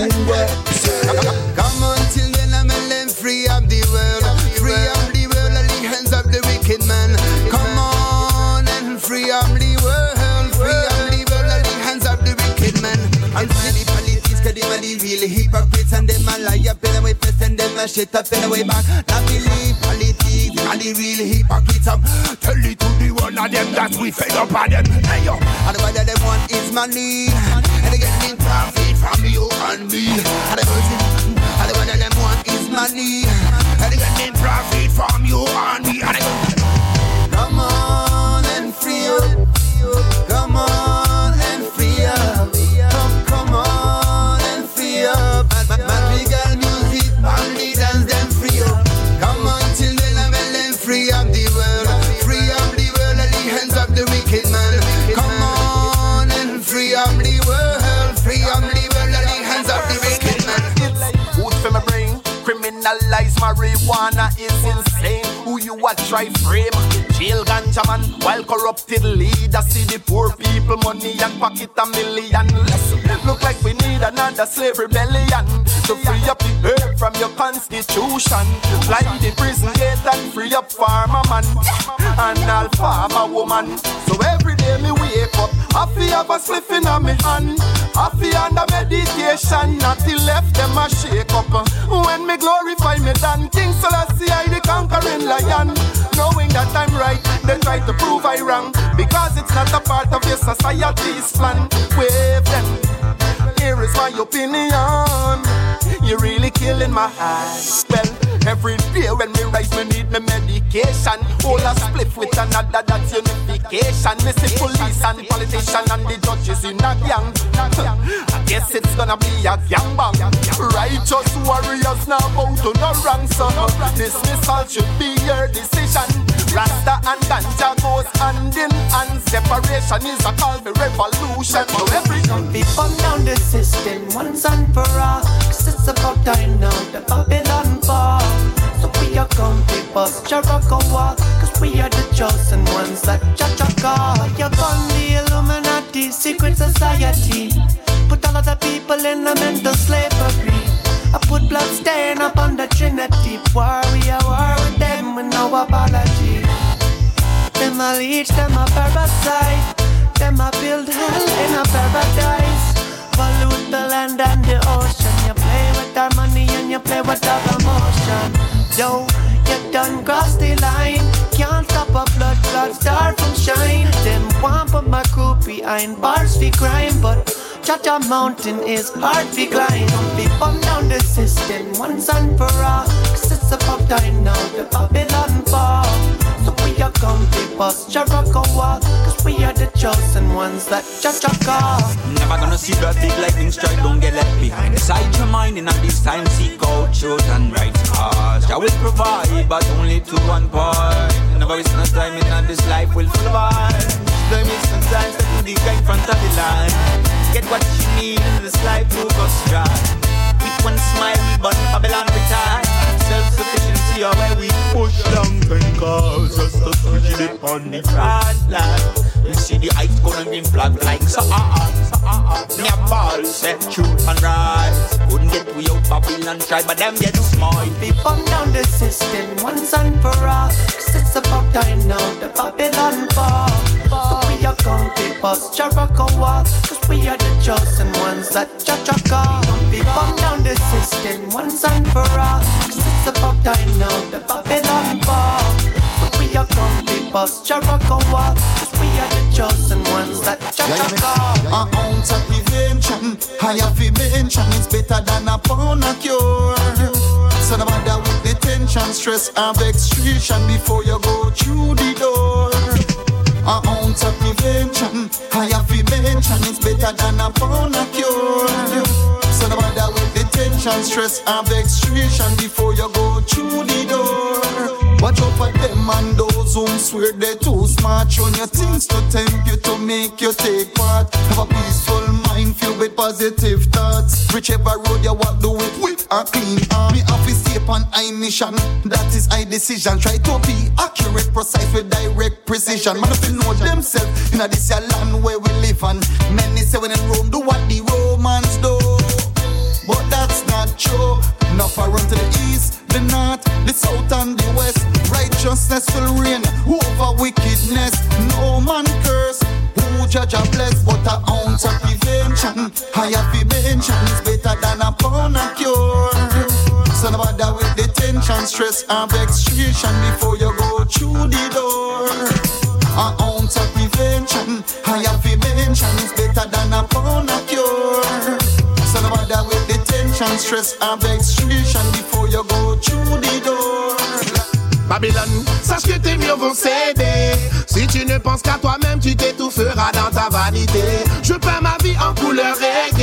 Come on till then I'm free of the world. Free of the world the hands of the wicked man. Real hypocrites. And them a up in way first and them a shit up in the way back. Not believe politics, them the real hypocrites. Um, tell it to the one of them that we fed up on them. Hey yo, and what them want is money. And they getting profit from you and me. And the person, and the of them want is money. And they getting profit from you and me. And Criminalize marijuana is insane. Who you a try frame? Jail ganja man while corrupted leaders see the poor people money and pocket a million less. Look like we need another slave rebellion to free up the earth from your constitution. Fly the prison gate and free up farmer man and all farmer woman. So every day me wake up, I feel have a spliff in my hand. I feel under meditation, not the left them a shake up. When me glorify me dan King Selassie I the conquering lion. Knowing that I'm right, they try to prove I wrong because it's not a part of your society's plan. Wave them. Here is my opinion. You're really killing my eyes. Well, every day when me rise, me need me medication. All a spliff with another, that's unification. Me see police and the politician and the judges in a gang. I guess it's gonna be a gang bang. Righteous warriors now bow to wrong, so dismissal should be your decision. Rasta and ganja goes hand in hand. Separation is a call for revolution. So every burn down the system once and for all. Cause it's about time now the Babylon fall. So we are come people, Jericho walk. Cause we are the chosen ones that Jah call. You burn the Illuminati, secret society. Put all of the people in a mental slavery. I put blood stain upon the Trinity. War we are war with them with no apology. them a parasite. Them a build hell in a paradise. Pollute the land and the ocean. You play with our money and you play with our emotion. Yo, you done cross the line. Can't stop a blood clot star from shine. Them want put my crew behind bars for crime, but Chacha Mountain is hard to climb. Don't be bum down the system once and for all. Cause it's about time now the Babylon us. Cause we are the chosen ones that call. Never gonna see the big lightning strike, don't get left behind. Decide your mind and at this time seek out truth and right. Cause I will provide, but only to one part. Never waste no time in that this life will full of vibes. There is sometimes that you dig in front of the line. Get what you need in this life to go stride. With one smile, we burn Babylon with time. Self-sufficiency or where we push down ten cars just to switch it on the front line. You see the ice gonna green flag like so ah so Me a ball set truth and right. Couldn't get we out Babylon try, but them get smart. Be bum down the system once and for all. Cause it's about time now the Babylon fall. So we are come to us, Jericho walk. Cause we are the chosen ones that Jah Jah call. Be bum down the system once and for all. Cause it's about time now the Babylon fall. So we are come to us, Jericho walk. Cause we are the chosen ones that Jah Jah call. A ounce of prevention, higher fi mention, it's better than a pound of cure. So no matter with the tension, stress and vexation before you go through the door. A ounce of prevention, higher fi mention, it's better than a pound of cure. So no tension, stress and vexation before you go through the door. Watch out for them and those who swear they're too smart. Showing your things to tempt you to make you take part. Have a peaceful mind filled with positive thoughts. Whichever road you walk, do it with a clean heart. Me have to stay upon I mission. That is I decision. Try to be accurate, precise with direct precision. Man, if you know themselves, you know this your land where we live on. Many say when in Rome, do what the Romans true. Enough I run to the east, the north, the south and the west. Righteousness will reign over wickedness. No man curse. Who judge a bless, but a ounce of prevention. Higher prevention is better than a pound of cure. So no matter with the tension, stress and vexation before you go through the door. A ounce of prevention, higher prevention is better than a pound of cure. Tension, stress and vexation before you go through the door. Babylone, sache que tes murs vont céder. Si tu ne penses qu'à toi-même, tu t'étoufferas dans ta vanité. Je peins ma vie en couleur reggae.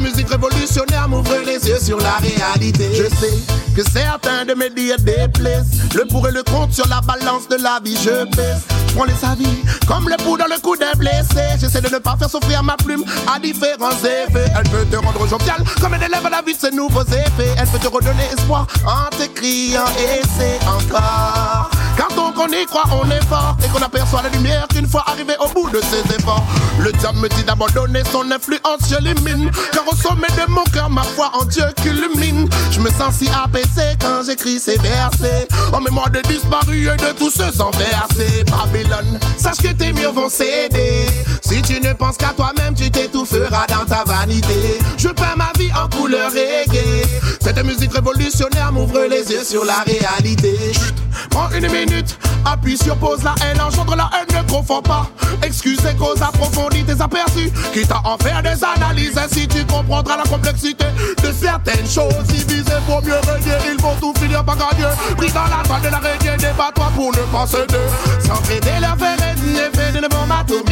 Cette musique révolutionnaire m'ouvre les yeux sur la réalité. Je sais que certains de mes dires déplaisent. Le pour et le contre sur la balance de la vie, je pèse. Je prends les avis comme le pouls dans le cou d'un blessé. J'essaie de ne pas faire souffrir ma plume à différents effets. Elle peut te rendre jovial comme un élève à la vie de ses nouveaux effets. Elle peut te redonner espoir en t'écriant et c'est encore. Quand on y croit, on est fort et qu'on aperçoit la lumière qu'une fois arrivé au bout de ses efforts. Le diable me dit d'abandonner son influence, je l'élimine. Car au sommet de mon cœur, ma foi en Dieu culmine. Je me sens si apaisé quand j'écris ces versets. En mémoire des disparus et de tous ceux sans verser. Babylone, sache que tes murs vont céder. Si tu ne penses qu'à toi-même, tu t'étoufferas dans ta vanité. Je peins ma vie en couleur reggae. Cette musique révolutionnaire m'ouvre les yeux sur la réalité. Chut, prends une minute, appuie sur pause, la haine engendre la haine, ne confonds pas. Excuse et causes, approfondis tes aperçus. Quitte à en faire des analyses, ainsi tu comprendras la complexité de certaines choses. Diviser pour mieux régner, il faut tout finir par gagner. Pris dans la toile de la débat-toi pour ne pas céder. Sans traiter leur faire effet de bombe atomique.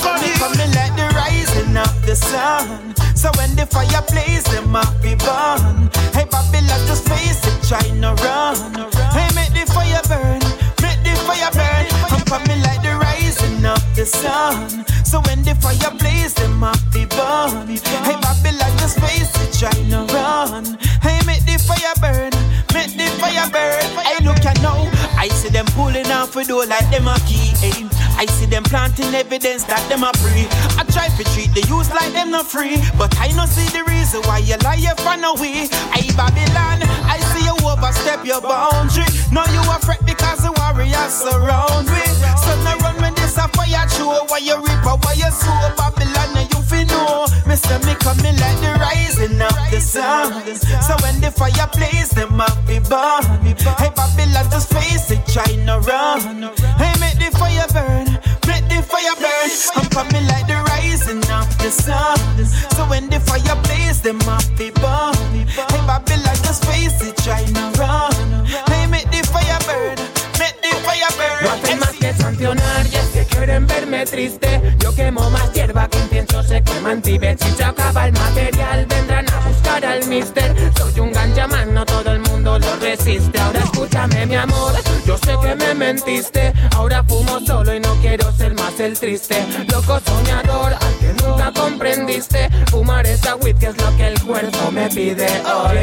Non plus. Coming like the rising of the sun. So when the fire blaze, them up be burn. Hey Babylon, just face it, try no run. Hey, make the fire burn, make the fire burn. I'm coming like the rising of the sun. So when the fire blaze, them up be burn. Hey Babylon, just face it, try no run. I see them pulling off for door like them a key. I see them planting evidence that them a free. I try to treat the youth like them not free, but I no see the reason why you lie you run away. Hey Babylon, I see you overstep your boundary. Now you are fret because the warriors surround me. So now run when this a fire show. Why you rip why you sow Babylon you feel know. Mister me coming like the rising of the sun. So when the fire blaze, them up be burn. Hey Babylon, just face it, try no run. Hey make the fire burn, make the fire burn. I'm coming like the rising of the sun. So when the fire blaze, them up be burn. Hey Babylon, just face it, try no run. Hey make the fire burn, sancionar y es que quieren verme triste. Yo quemo más hierba que incienso se quema en Tibet. Si se acaba el material, vendrán a buscar al mister. Soy un ganjaman, no todo el mundo lo resiste. Ahora escúchame, mi amor, yo sé que me mentiste. Ahora fumo solo y no quiero ser más el triste. Loco soñador, al que nunca comprendiste. Fumar esa weed que es lo que el cuerpo me pide hoy.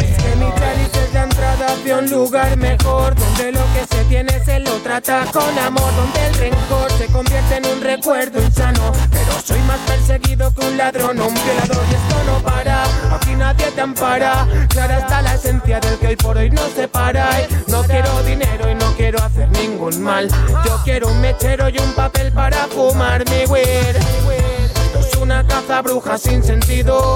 Hacia un lugar mejor. Donde lo que se tiene se lo trata con amor. Donde el rencor se convierte en un recuerdo insano. Pero soy más perseguido que un ladrón o un violador. Y esto no para, aquí nadie te ampara. Clara está la esencia del que hoy por hoy no se para. No quiero dinero y no quiero hacer ningún mal. Yo quiero un mechero y un papel para fumar mi weed. Una caza bruja sin sentido.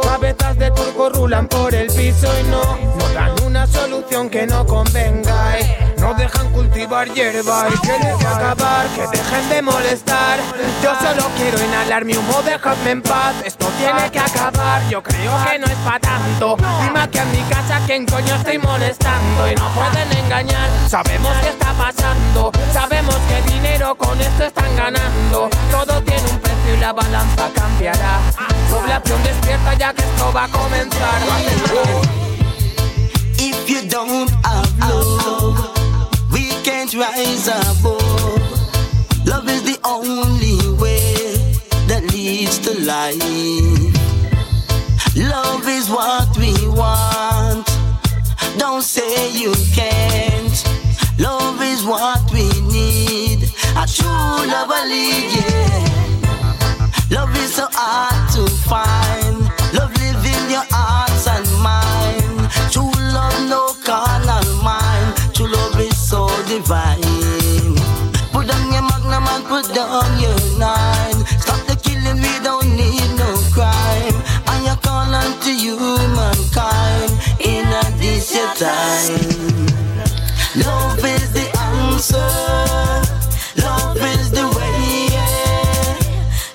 Cabezas de turco rulan por el piso y no, no dan una solución que no convenga. eh. No dejan cultivar hierba y tiene que acabar, que dejen de molestar. Yo solo quiero inhalar mi humo, dejadme en paz. Esto tiene que acabar, yo creo que no es para tanto. Dime que en mi casa, ¿quién coño estoy molestando? Y no pueden engañar, sabemos qué está pasando. Sabemos que dinero con esto están ganando. Todo tiene un precio y la balanza cambiará. Población despierta ya que esto va a comenzar. If you don't have love, can't rise above. Love is the only way that leads to life. Love is what we want. Don't say you can't. Love is what we need. A true love, yeah. Love is so hard to find. Your time. Love is the answer. Love is the way.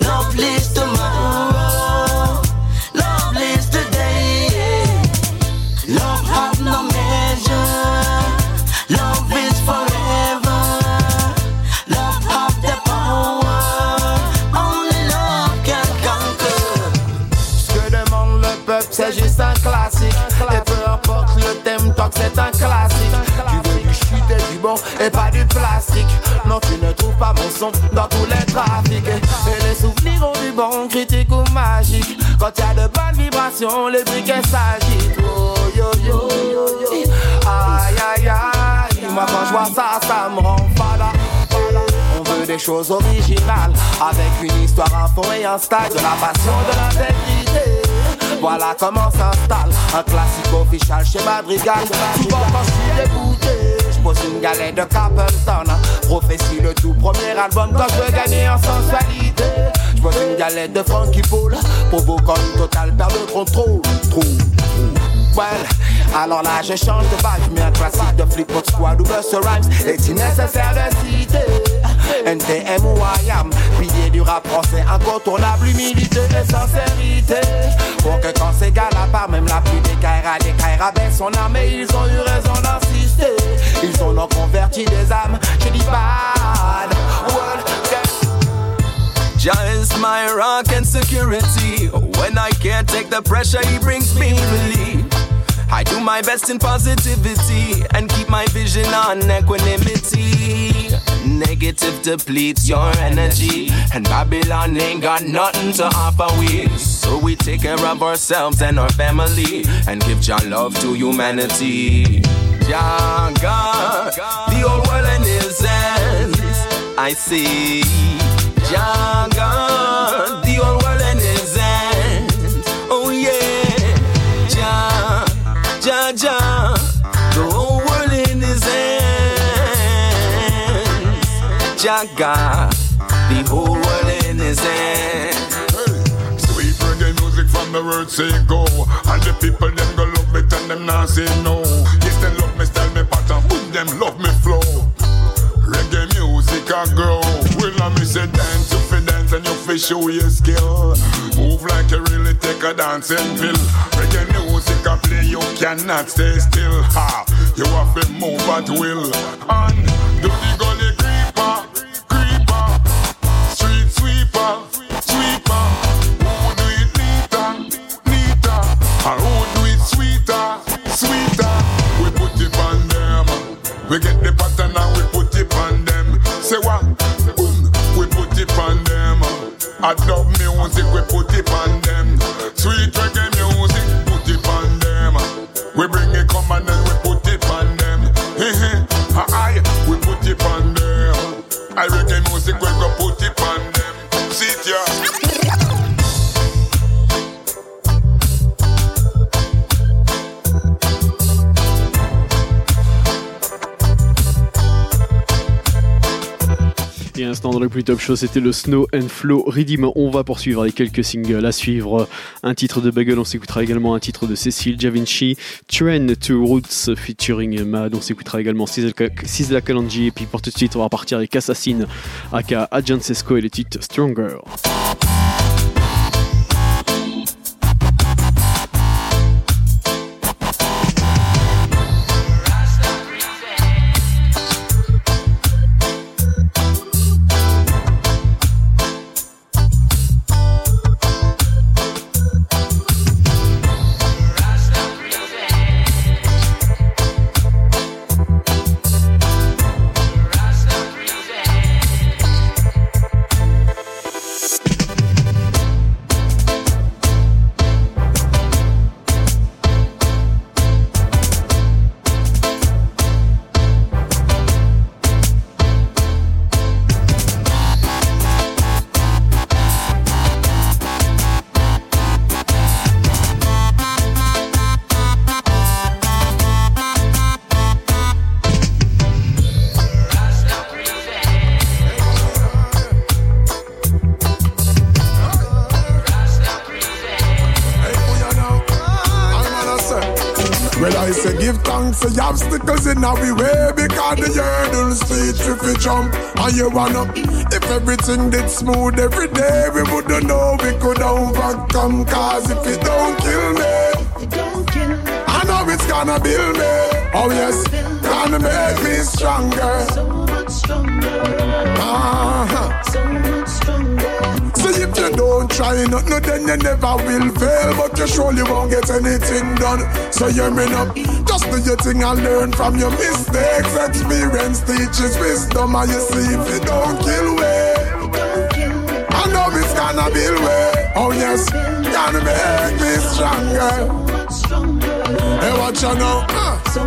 Love lives tomorrow. Love lives today. Love have no measure. Love is forever. Love have the power. Only love can conquer. C'est juste un classique. Et peu thème, tant que c'est un classique. Tu veux du shit et du bon et pas du plastique. Non, tu ne trouves pas mon son dans tous les trafics. Et les souvenirs ont du bon, critique ou magique. Quand y a de bonnes vibrations, les briquets s'agitent. Oh, yo, yo, yo, yo. Aïe, aïe, aïe. Moi, quand je vois ça, ça me rend fada. Des choses originales Avec une histoire, un fond et un style De la passion, de l'intégrité Voilà comment s'installe. Un classique official chez Madrigal. Souvent quand je suis dégoûté Je pose une galette de Capleton. Prophétie le tout premier album Quand je veux gagner en sensualité. Je pose une galette de Frankie Paul Provoquant une totale perte de contrôle. Trop, trop Well, alors là je change de vibe, mets un classique de Flipboard Squad ou Buster Rhymes. Est-il nécessaire de citer? NTM ou IAM Pilier du rap français, incontournable, humilité et sincérité Pour que quand ces gars-là même la pluie des Kaira, des Kaira baissent son âme Et ils ont eu raison d'insister Ils ont donc converti des âmes, je dis bad Jah is my rock and security. When I can't take the pressure, He brings me relief. I do my best in positivity and keep my vision on equanimity. Negative depletes your energy, and Babylon ain't got nothing to offer we. So we take care of ourselves and our family and give Jah love to humanity. Jah God, the whole world His hands. I see Jah God, the whole Jah, the whole world in His hands. Jah God, the whole world in His hands. Hey, Sweet reggae music from the word say go. And the people them go love it and them not say no. Yes them love me style me pattern But them love me flow. Reggae music a grow. Well I say dance dance and you fi show your skill. Move like you really take a dancing pill. Reggae music a play you cannot stay still. Ha You have to move at will. And do the gully I dub music, we put it on them. Sweet reggae l'instant le plus top c'était le Snow and Flow Redeem. On va poursuivre avec quelques singles à suivre. Un titre de Bagel, on s'écoutera également un titre de Cécile Javinci, Train to Roots featuring Mad. On s'écoutera également Sizzla Kalanji. Et puis pour tout de suite, on va partir avec Assassin, aka Agent Sesco et le titre Stronger. In our way because the hurdles street if we jump and you wanna. If everything did smooth every day, we wouldn't know we could overcome. Cause if it don't kill me, I know it's gonna build me. Oh yes, gonna make me stronger. So much stronger. Uh-huh. Don't try nothing, then you never will fail. But you surely won't get anything done. So hear me now. Just do your thing and learn from your mistakes. Experience teaches wisdom, and you see if it don't kill way. I know it's gonna build way. Oh yes, gonna make me stronger. Hey, watch you now.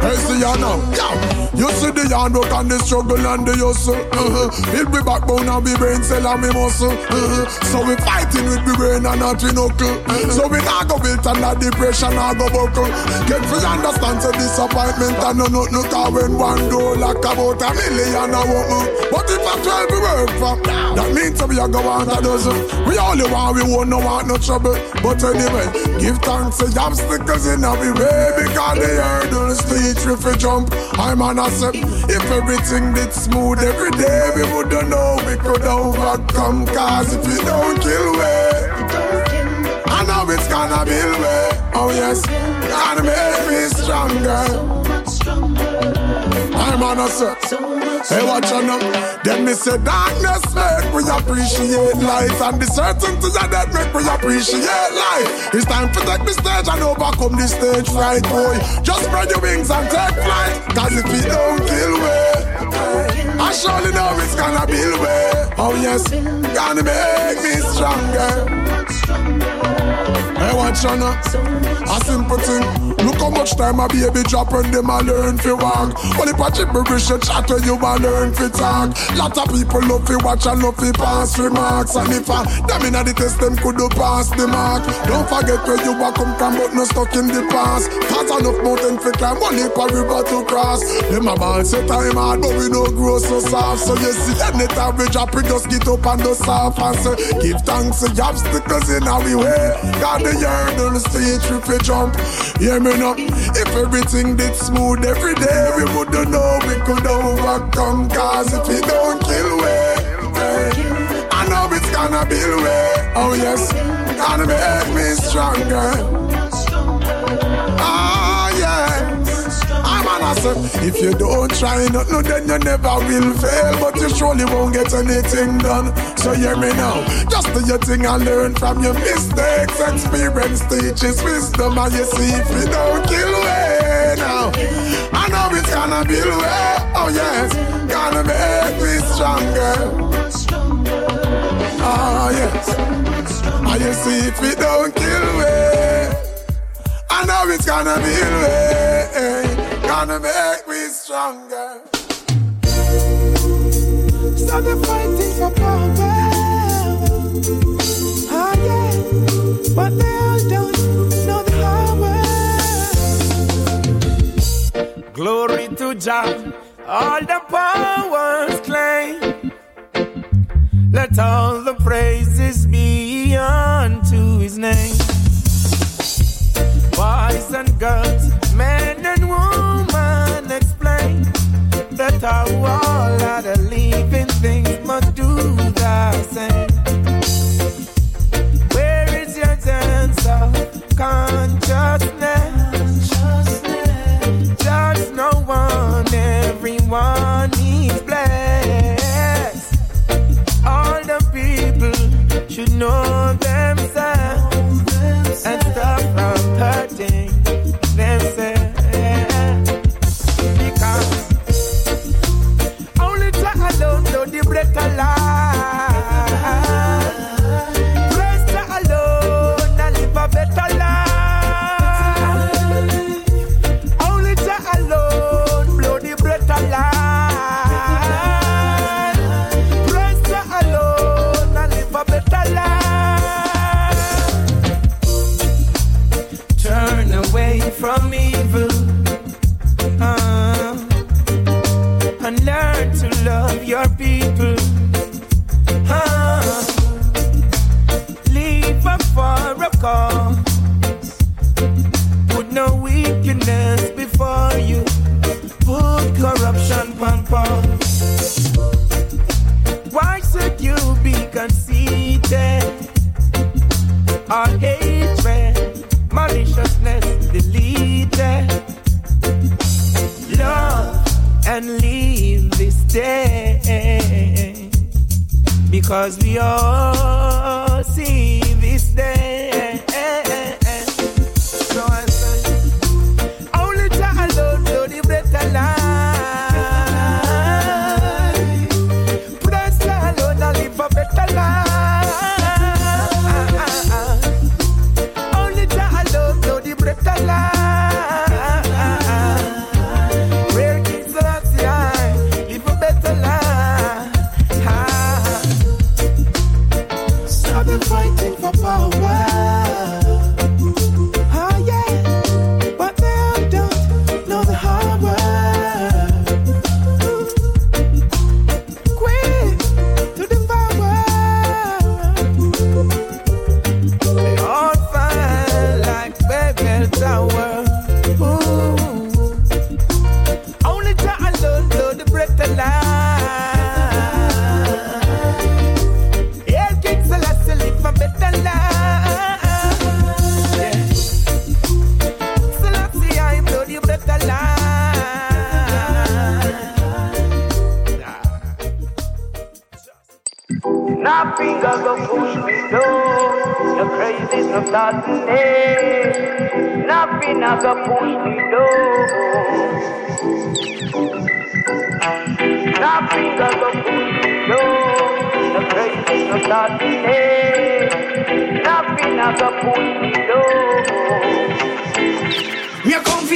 Hey, see you now. Yeah. You see the hard work and the struggle and the hustle. Uh-huh. Build me backbone and me brain cell and me muscle. Uh-huh. So we fighting with me brain and not we knuckle. Uh-huh. So we not go built under depression or go buckle. Get free understand so disappointment and no nothing. Cause when one door like about a million a woman. But if a twelve we work for, that means we are go want a dozen. We only want we won't no want no trouble. But anyway, give thanks to the obstacles in our way because the hurdles teach we fi jump. I'm on If everything did smooth every day, we wouldn't know we could overcome. Cause if we don't kill we, I know it's gonna build me. Oh yes, gonna make me stronger. I'm on a set. Hey, watch out now. Then me say darkness make we appreciate life, and the certainty of that make we appreciate life. It's time to take the stage and overcome the stage fright, boy. Just spread your wings and take flight. Cause if we don't kill we, I surely know it's gonna build way. Oh yes, gonna make me stronger. Hey, watch now. A simple thing. Look how much time I be a baby drop when them a learn fi walk. Only pa gibberish you chat when you a learn fi talk. Lot of people love fi watch and love fi pass remarks. And if a them inna the test, them could do pass the mark. Don't forget where you a come from, but no stuck in the past. Cause enough mountain fi climb, only pa river to cross. Them a ball say time hard, but we no grow so soft. So you see anytime we drop, we just get up and do soft and say, give thanks to obstacles in our way. God the yard on the stage, we fi jump. Hear me now. If everything did smooth every day, we wouldn't know we could overcome. Cause if we don't kill way, I know it's gonna be the way. Oh yes, gonna make me stronger. If you don't try nothing, then you never will fail. But you surely won't get anything done. So hear me now. Just do your thing and learn from your mistakes. Experience teaches wisdom, and you see if you don't kill way now. I know it's gonna be way. Oh yes, gonna make me stronger. Oh yes, and you see if it don't kill way. I know it's gonna be way. Gonna make me stronger. So they're fighting for power. Ah, yeah. But they all don't know the power. Glory to Jah, all the powers claim. Let all the praises be unto his name. Boys and girls, men and women, how all other living things must do the same. Where is your sense of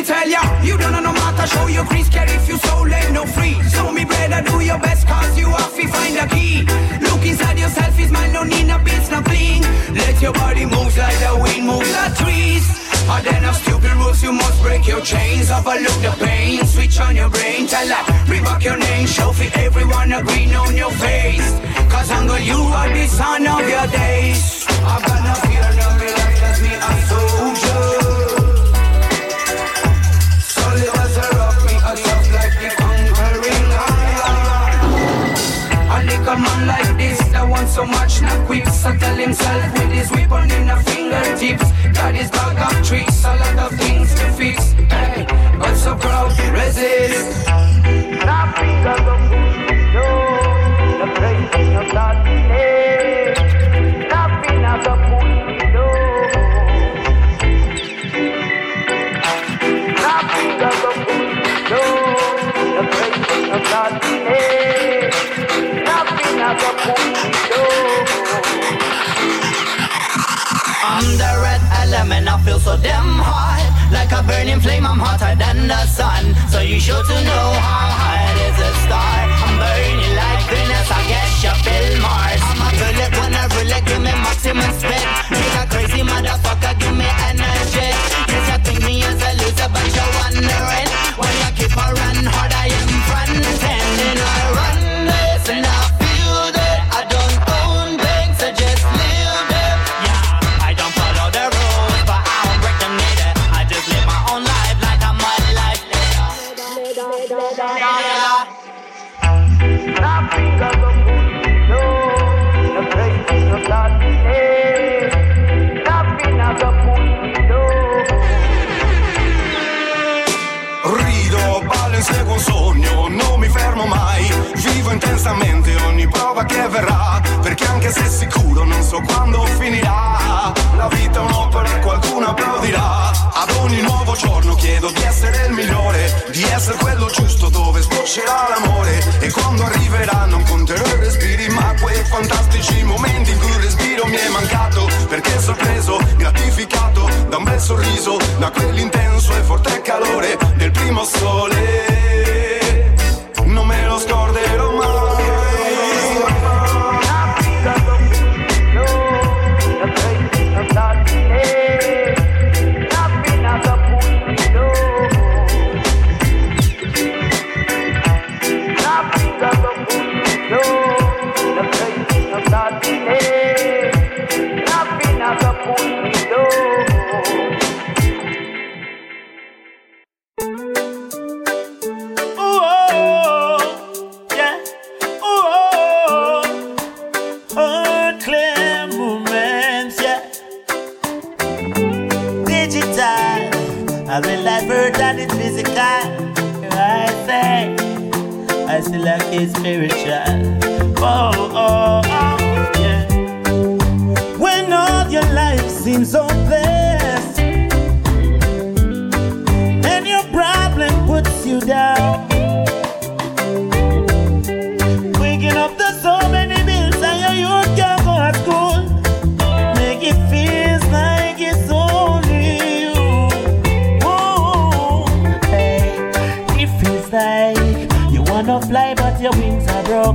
tell ya, you don't know no matter show your crease care if you so ain't no free. So me brother do your best cause you have to find a key. Look inside yourself is mine no need no beats, no bling. Let your body move like the wind moves the trees. And then of stupid rules you must break your chains Overlook the pain, switch on your brain Tell that, bring back your name Show for everyone a green on your face Cause uncle you are the son of your days I've got no fear, no me life, that's me a soldier A man like this, that want so much, not quick So tell himself with his weapon in the fingertips Got his bag of tricks, a lot of things to fix hey, But so proud resist Nothing gonna push me down. The crazy of that day. I'm the red element, I feel so damn hot Like a burning flame, I'm hotter than the sun. So you sure to know how hot is a star I'm burning like Venus, I guess you feel Mars. I'm a bullet when I really give me maximum speed Make a crazy motherfucker, anche se sicuro non so quando finirà. La vita è un'opera e qualcuno applaudirà. Ad ogni nuovo giorno chiedo di essere il migliore, di essere quello giusto dove sboccerà l'amore. E quando arriverà non conterò i respiri, ma quei fantastici momenti in cui il respiro mi è mancato. Perché sorpreso, gratificato da un bel sorriso, da quell'intenso e forte calore del primo sole. Non me lo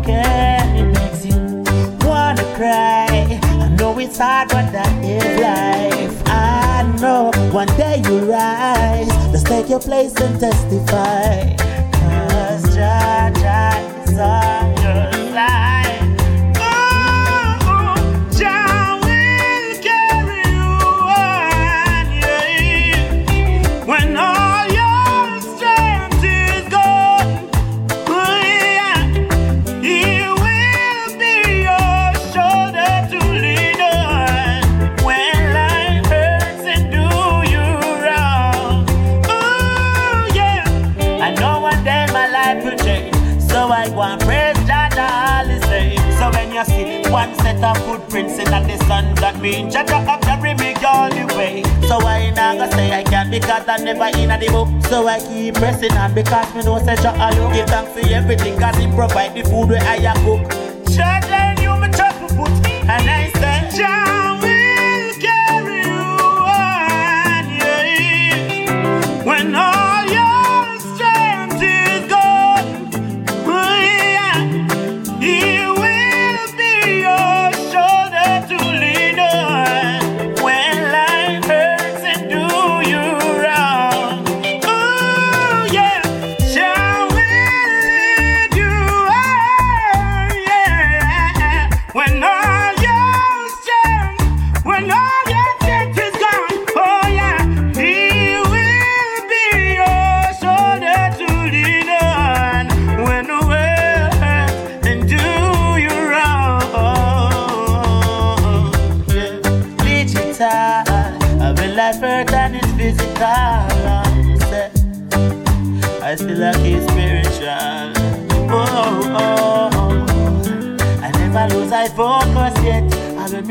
are. It makes you wanna cry. I know it's hard, but that is life. I know one day you'll rise. Let's take your place and testify. Cause Jah Jah is on your set of footprints in the sun, that means Jah up carry me all the way. So I not gonna say I can't because I never in the book. So I keep pressing on because me know say Jah you give thanks for everything, cause He provide the food where I cook. Jah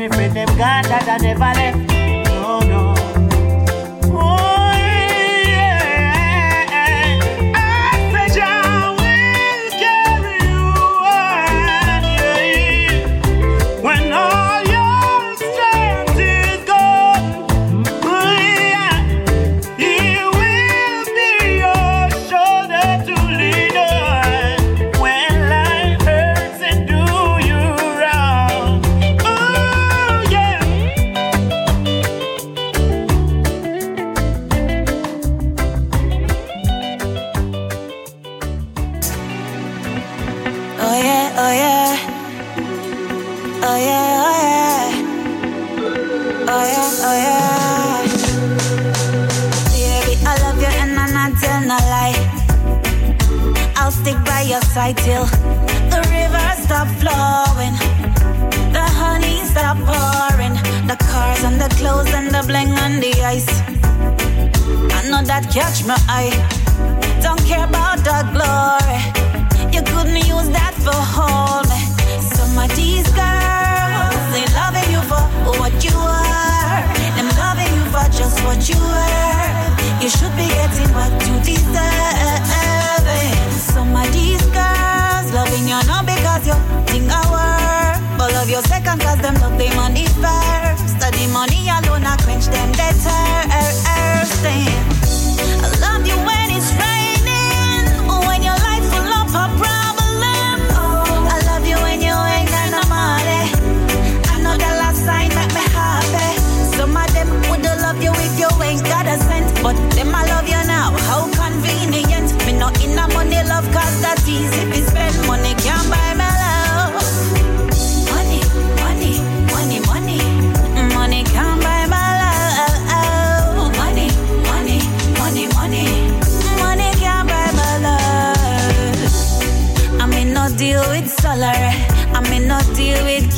Me friend them gone that I never left. Clothes and the bling on the ice. I know that catch my eye. Don't care about the glory. You couldn't use that for hold me. Some of these girls, they loving you for what you are. Them loving you for just what you are. You should be getting what you deserve. Some of these girls loving you not because you love you second cause them love the money first. The money alone I quench them dead thirst. Er, er, I love you when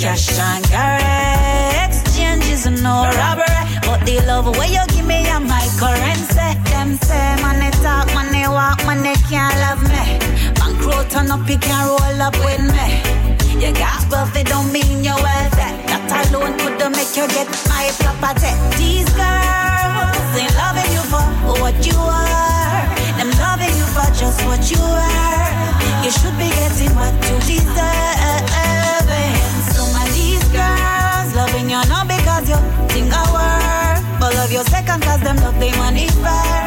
cash and carry. Exchange is no robbery. But the love where you give me a my currency. Them say money talk, money walk, money can't love me. Bankroll turn up, you can't roll up with me. You got wealthy don't mean you're wealthy. That alone could make you get my property. These girls ain't loving you for what you are. Them loving you for just what you are. You should be getting what you deserve. Think I work, but love you second cause them love the money first.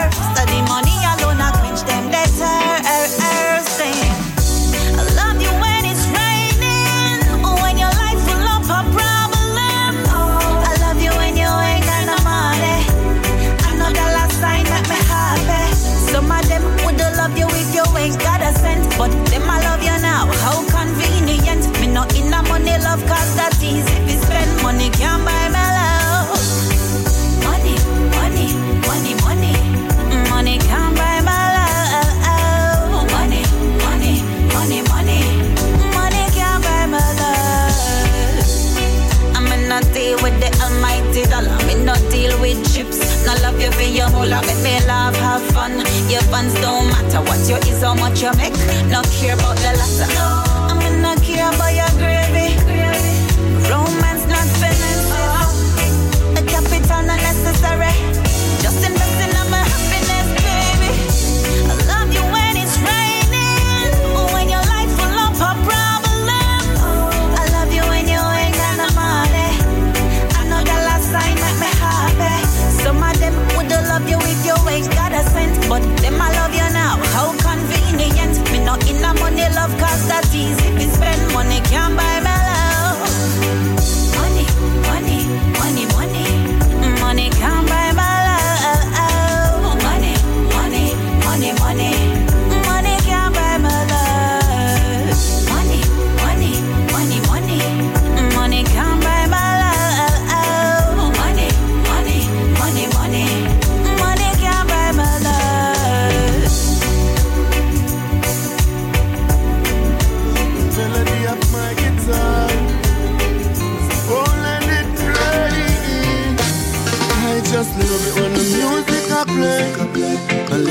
Chips. No love you for your moolah. Make me laugh, have fun. Your funds don't matter what you is or much you make. No care about the latter. I'm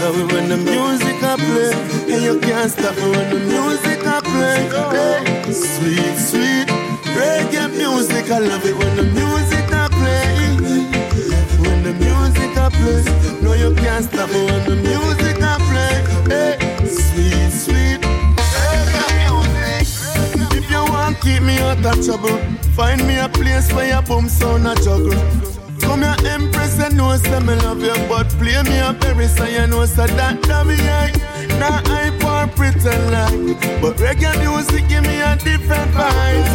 love it when the music I play. And you can't stop me when the music I play. Hey, sweet, sweet reggae music. I love it when the music I play. When the music I play. No, you can't stop me when the music I play. Hey, sweet, sweet reggae music. If you want keep me out of trouble, find me a place where your boom sound a juggle. Come here, Empress, I know say me love you, but play me a berry so you know so that that me I. Now I pour pretend like, but reggae music give me a different vibe.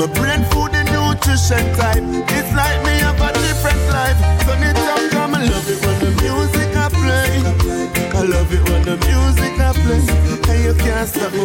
My brain food and nutrition type, it's like me have a different life. Turn it up, come I love it when the music I play. I love it when the music I play, and you can't stop me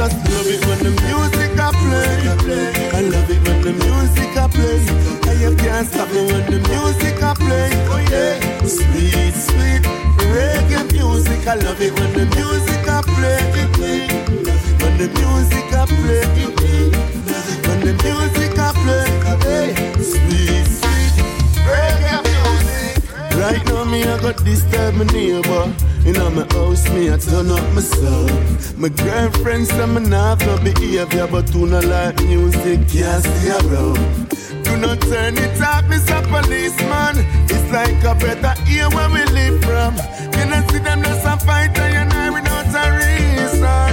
just love it when the music I play. I love it when the music I play. And you can't stop me when the music I play. Oh yeah, sweet, sweet reggae music. I love it when the music I play. When the music I play. When the music I play. Hey, Right now me I got disturb my neighbor you know, my house, me I turn up my sound. My girlfriend say me not no behavior, but do not like music can't stay around. Do not turn it up, Mr. Policeman. It's like a better here where we live from. Can I see them just a fight and I without a reason?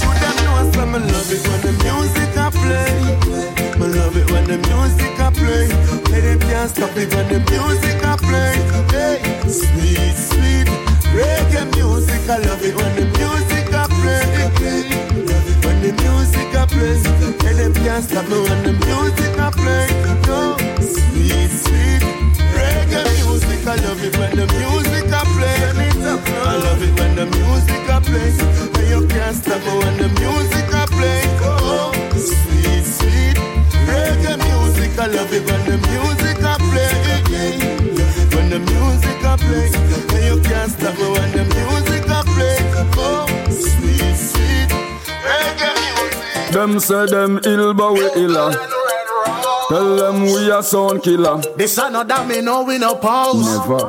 Should them know some love it when the music I play. Love it when the music I play. Hey, them can't stop it when the music I play. Hey, sweet, sweet reggae music. I love it when the music I play. When the music I play, hey, them can't stop me when the music I play. No, sweet, sweet reggae music. I love it when the music I play. I love it when the music I play. And you can't stop me when the music I play. Oh, sweet. I love it when the music I play. When the music I play, and you can't stop me when the music I play. Oh, sweet, sweet reggae music. Them say them ill, but we iller. Tell them we a sound killer. This another me know we no pause. Never.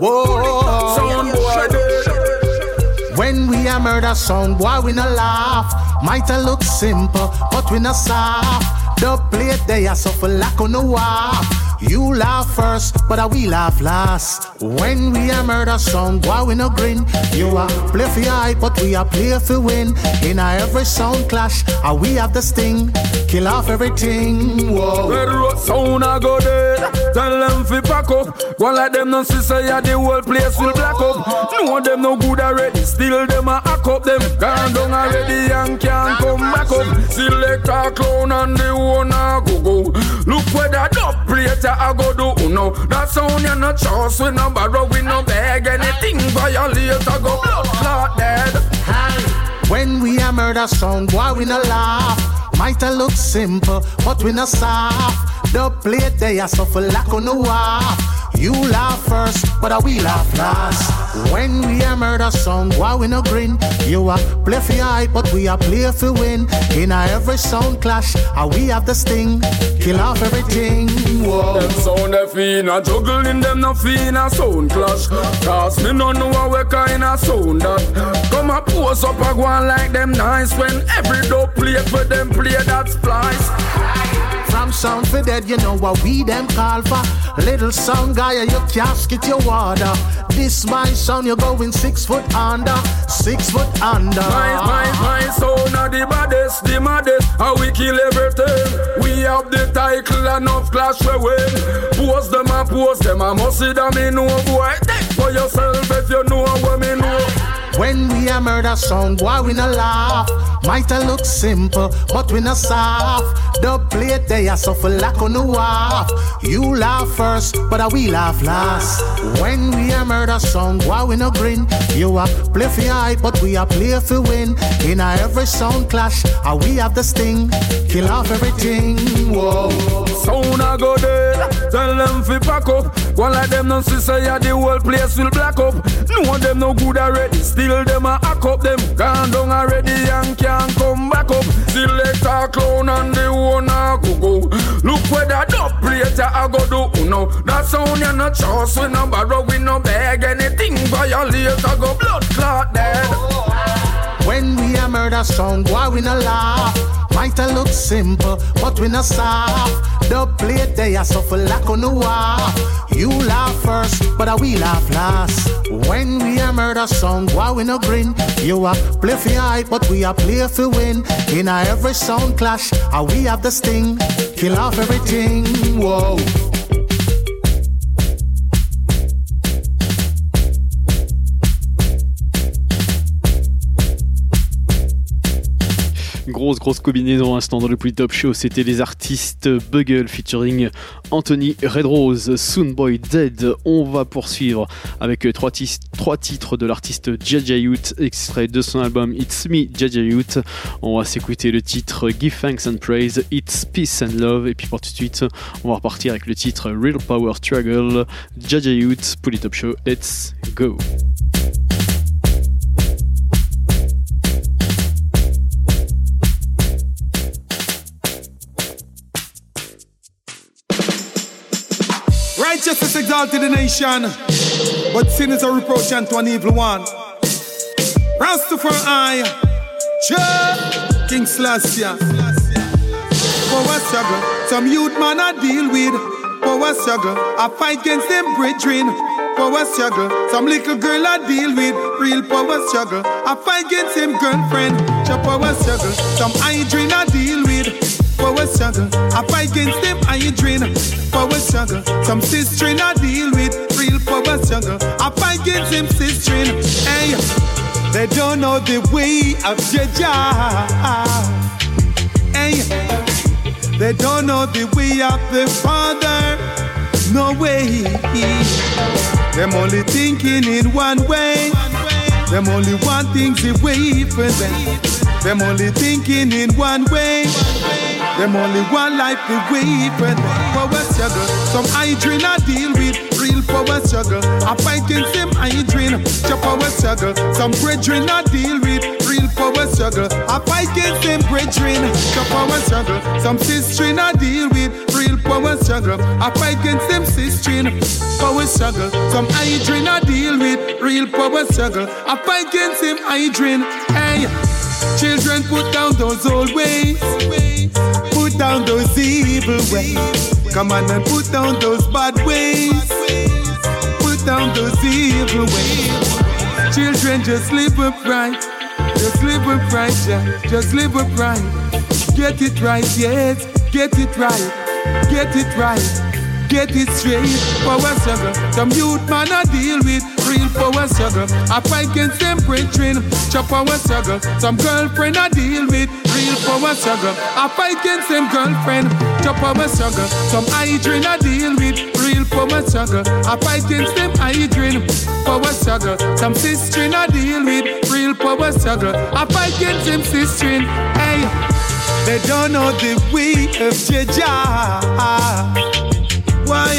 Whoa, Sound boy dead. When we a murder sound, boy we no laugh. Might a look simple, but we no soft. The plate they are suffer like on the wall. You laugh first, but I we laugh last. When we a murder song, why we no grin. You a play for hype, but we a play for win. In a every sound clash, and we have the sting. Kill off everything. Whoa. Red sound a go dead. Tell them fi pack up. Go like them no see say yeah, the whole place will black up. No them no good already. Still them a hack up. Them gone down already and can't come back up. Select a clown and the owner go go. Look where that dub plate I go do. No, that sound you no trust. We no borrow. We no beg anything. Violate I go blood dead. When we a murder sound, why we no laugh. Might a look simple, but we no soft. The plate they are suffer like on the wall. You laugh first, but I we laugh last. When we a murder sound, why we no grin? You a play for hype, but we a play for win. In a every sound clash, and we have the sting. Kill off everything. Whoa. Them sound they feel a juggling them no feel a sound clash. Cause me no know what kind of sound that. Come a pose up a go like them nice when every dope play for them play that splice. From sound for dead, you know what we them call for. Little sound guy, you casket your water. This my sound, you're going six foot under, six foot under. My, my, my sound are the baddest, the maddest. How we kill everything. We have the title enough clash we win. Pose them and pose them, I must see them in no boy. Take for yourself if you know what me know. When we a murder sound, why we no laugh? Might a look simple, but we not soft. The plate they are suffer like on the waff. You laugh first, but I we laugh last. When we a murder song, why we no grin? You a play for hype, but we a play for win. In a every sound clash, uh, we have the sting. Kill off everything. Whoa. Sound a go dead. Tell them fi pack up. One like them no see say yeah, the whole place will black up. No one them no good already. Still them a hack up them. Gone down already and can't come back up. Selector clown and the owner go go. Look where that dub plater I go do. No, that sound you no trust. We no borrow, we no beg anything. Violate I go blood clot dead. When we a murder song, why we no laugh? Might a look simple, but we no soft. The plate they are suffer like on the wall. You laugh first, but I we laugh last. When we a murder song, why we no grin? You a play for hype, but we a play for win. In a every sound clash, uh, we have the sting. Kill off everything. Whoa. Grosse, grosse combinaison à l'instant dans le Plus Top Show. C'était les artistes Bugle featuring Anthony Redrose, Soonboy Dead. On va poursuivre avec euh, trois, titres de l'artiste Jaja Youth, extrait de son album It's Me Jaja Youth. On va s'écouter le titre Give Thanks and Praise, It's Peace and Love. Et puis pour tout de suite, on va repartir avec le titre Real Power Struggle, Jaja Youth, Poly Top Show. Let's go! Righteousness exalted the nation, but sin is a reproach unto an evil one. Rastafari, Jah, King Selassie. Power struggle, some youth man I deal with. Power struggle, I fight against them brethren. Power struggle, some little girl I deal with. Real power struggle, I fight against them girlfriend. Jah power struggle, some hydrant I deal with. Power struggle, I fight against them hydrant. Power struggle, some sister I deal with. Real power struggle, I fight against them sister. Hey, they don't know the way of Jah. Hey, they don't know the way of the Father. No way. Them only thinking in one way. Them only want things the way for them. Them only thinking in one way. Them only one life way for them. Power struggle. Some hydrant I deal with. Real power struggle. I fight against them hydrant. Your power struggle. Some brethren I deal with. Real power struggle. I fight against them brethren. Your power struggle. Some sister I deal with. Real power struggle. I fight against them sister. Power struggle. Some hydrant I deal with. Real power struggle. I fight against them hydrant. Hey. Children, put down those old ways. Put down those evil ways. Come on and put down those bad ways. Put down those evil ways. Children, just live upright. Just live upright, yeah. Just live upright. Get it right, yes. Get it right. Get it right. Get it straight. Power struggle. Some youth man I deal with. Real power struggle. I fight against them brethren. Chop power struggle. Some girlfriend I deal with. Real power struggle. I fight against them girlfriend. Chop power struggle. Some hydrant I deal with. Real power struggle. I fight against them hydrant. Power struggle. Some sister I deal with. Real power struggle. I fight against them sister. Hey, they don't know the way of Jah. Why?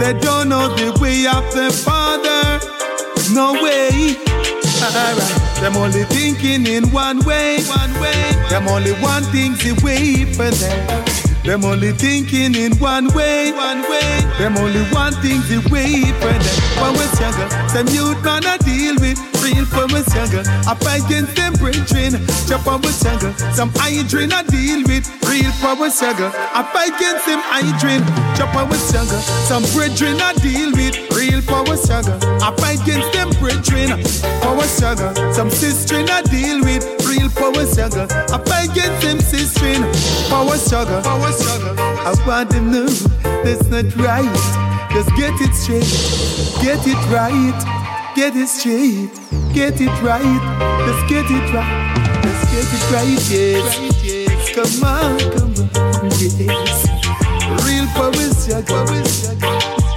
They don't know the way of the Father. No way. Alright. Them only thinking in one way. One way. Them only want things the way for them. Them only thinking in one way. One way. Them only want things the way for them. Power struggle. Some youth man I deal with. Real power struggle. I fight against them brethren. Chop power struggle. Some hydrant I deal with. Real power struggle. I fight against them hydrant. Chop power struggle. Some brethren I deal with. Real power struggle. I fight against them brethren. Power struggle. Some sister I deal with. Real power struggle. I fight against them sister. Power struggle. Power struggle. I want them know that's not right. Just get it straight. Get it right. Get it straight. Get it right. Just get it right. Just get Get it right, yes. Come on, come on, yes. Real power struggle.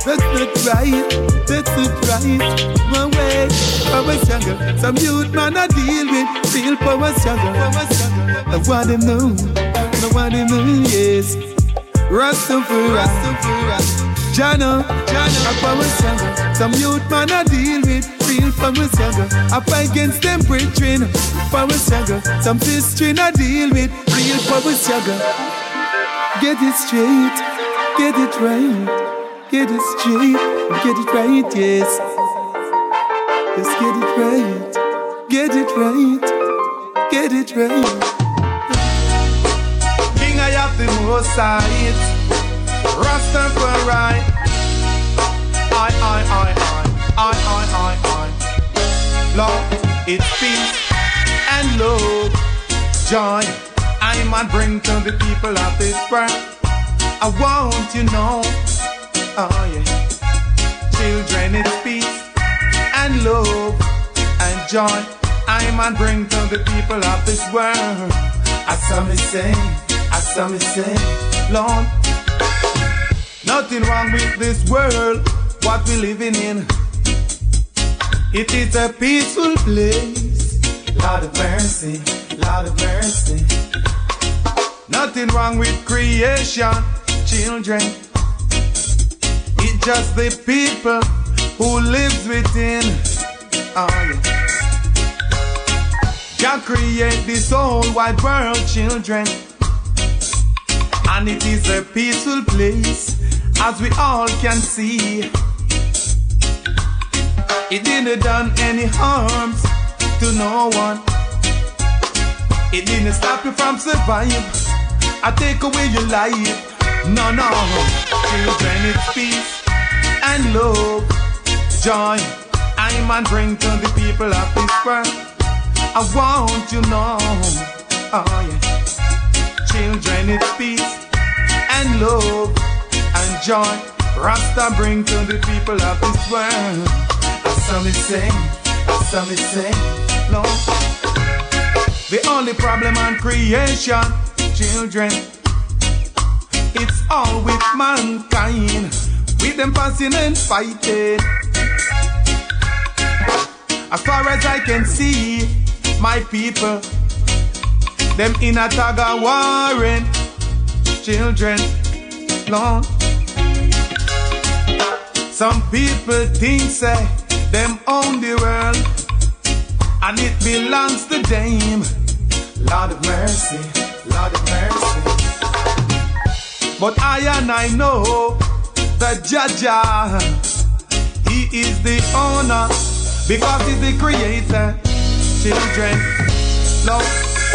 That's not right. That's not right. My way, power struggle. Some youth man I deal with real power struggle. I want to know. I want to know, yes. Rastafari, Jana, Jana, a power struggle. Some youth man I deal with real power struggle. I fight against them brethren, power struggle. Some sister I deal with real power struggle. Get it straight, get it right, get it straight, get it right, yes. Just get it right, get it right, get it right. King I have the most sides, Rastafari. I, I, I, I, I, I, I, I. Lord, it's peace and love, joy. I might bring to the people of this world. I want you know, oh yeah. Children, it's peace and love and joy. I might bring to the people of this world. I saw me say, I saw me say, Lord, nothing wrong with this world, what we living in. It is a peaceful place. Lord of mercy, Lord of mercy. Nothing wrong with creation, children. It's just the people who lives within. Oh yeah. God create this whole wide world, children. And it is a peaceful place, as we all can see. It didn't done any harms to no one. It didn't stop you from survive. I take away your life. No, no. Children, it's peace and love, joy. I man bring to the people of this world. I want you know, oh yeah. Children, it's peace and love and joy. Rasta bring to the people of this world. I saw me sing, I saw me sing, Lord. The only problem on creation, children, it's all with mankind, with them passing and fighting. As far as I can see, my people, them in a tag of warring, children, Lord. Some people think say them own the world and it belongs to them. Lord of mercy, Lord of mercy. But I and I know that Jah Jah, He is the owner because He's the creator. Children, love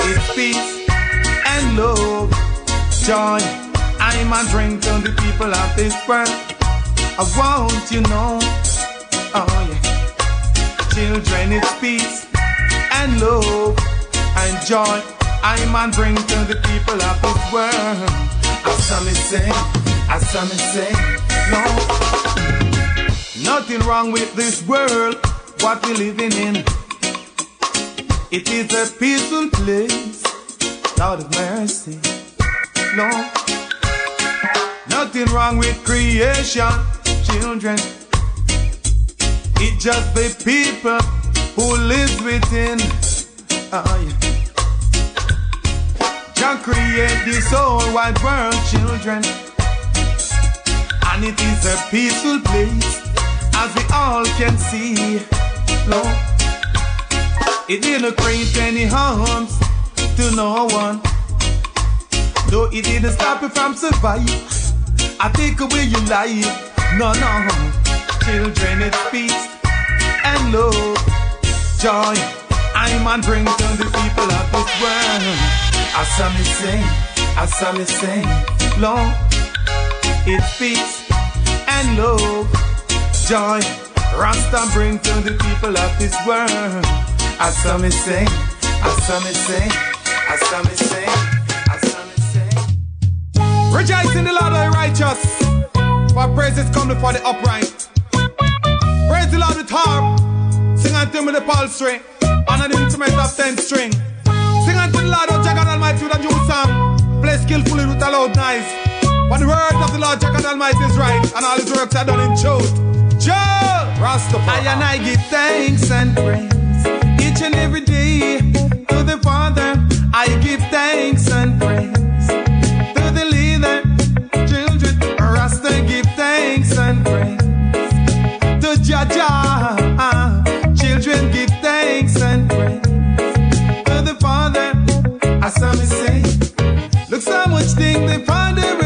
is peace and love, joy. I'm a drink to the people of this world. I want you know, oh yeah. Children, it's peace and love and joy. I'm a bring to the people of this world. I saw me sing, I saw me sing, no. Nothing wrong with this world, what we living in. It is a peaceful place, Lord of mercy, no. Nothing wrong with creation, children. It's just the people who live within. Oh, yeah. Jah create this whole wide world, children. And it is a peaceful place, as we all can see. It didn't create any harms to no one. Though it didn't stop you from survive. I take away your life. No, no. Children, it's peace and love, joy. I man bring to the people of this world. I saw me sing, I saw me sing, Lord. It's peace and love, joy. Rasta bring to the people of this world. I saw say, I saw say, I saw say, I saw say. Rejoice in the Lord the righteous, for praises come for the upright. Praise the Lord the harp, sing unto him with the palsy, and an instrument of ten string. Sing unto the Lord, O Jacob Almighty, with a new song. Play skillfully with a loud noise. But the word of the Lord, Jacob Almighty, is right, and all his works are done in truth. Joe! Rastafari. I and I give thanks and praise each and every day to the Father. I give thanks and praise to the leader, children. Rasta give thanks and praise to Jah Jah. Children give thanks and praise to the Father. As I say, look so much thing the Father.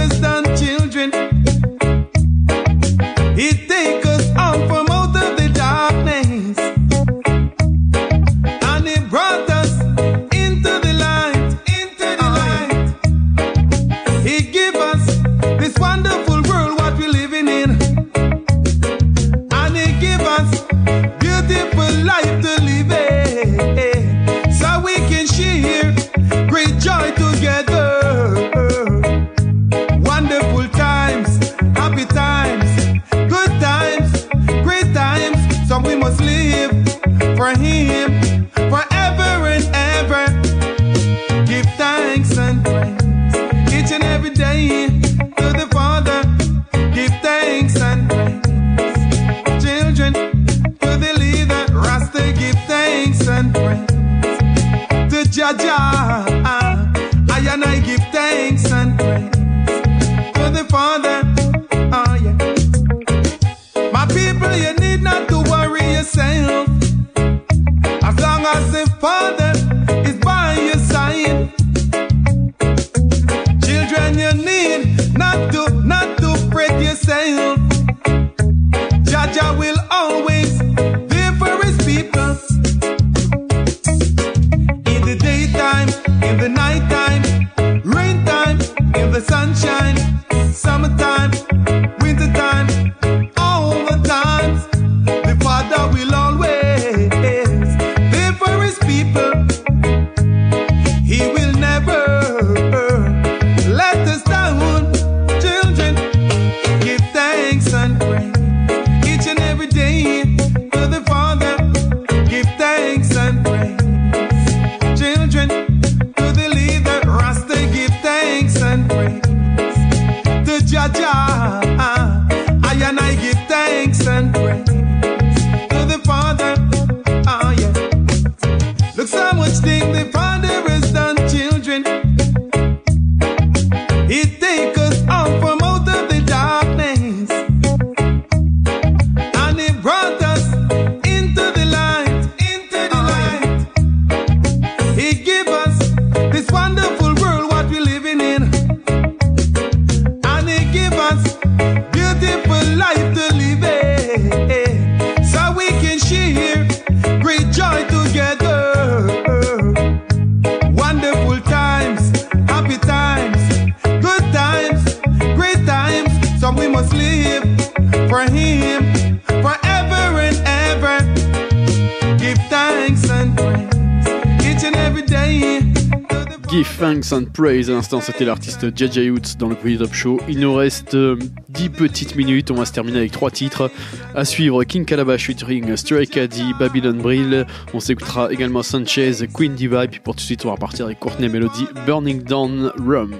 Praise. À l'instant, c'était l'artiste JJ Hoots dans le Quiz Top Show. Il nous reste euh, 10 petites minutes. On va se terminer avec 3 titres. À suivre King Calabash featuring Stray Caddy, Babylon Brill. On s'écoutera également Sanchez, Queen Diva. Puis pour tout de suite, on va repartir avec Courtney Melody, Burning Down Rum.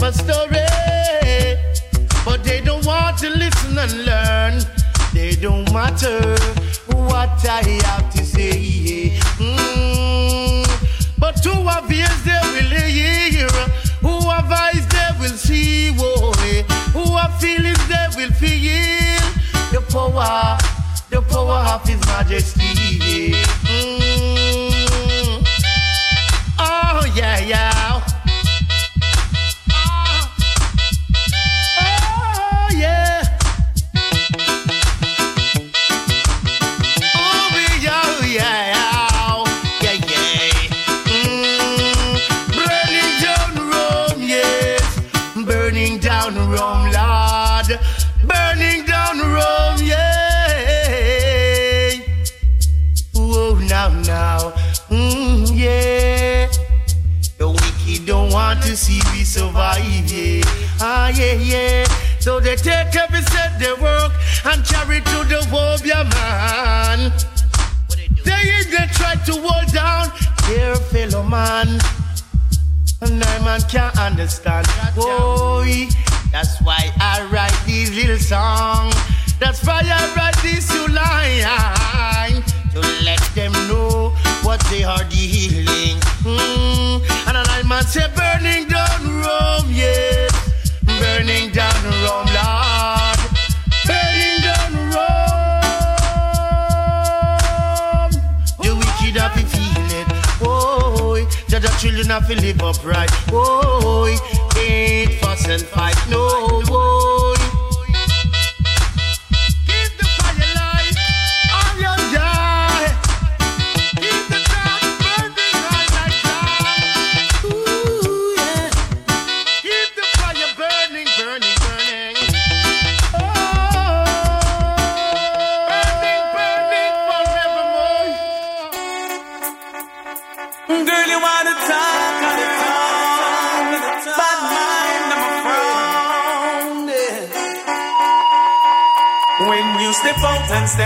My story. But they don't want to listen and learn. They don't matter what I have to say. Mm, but who have ears they will hear, who have eyes they will see, boy. who have feelings they will feel. The power, the power of His Majesty. Mm. Oh yeah, yeah. See we survive, yeah. Ah, yeah, yeah. So they take every set they work and carry to the world, yeah, man. They even try to hold down their fellow man. And I man can't understand. Boy, that's why I write these little songs. That's why I write this two lines to let them know what they are dealing. Mm. Man say burning down Rome, yes, burning down Rome, Lord, burning down Rome. The wicked have to feel it. Oh, judge the children have to live upright. Oh, ain't fuss and fight. No, boy.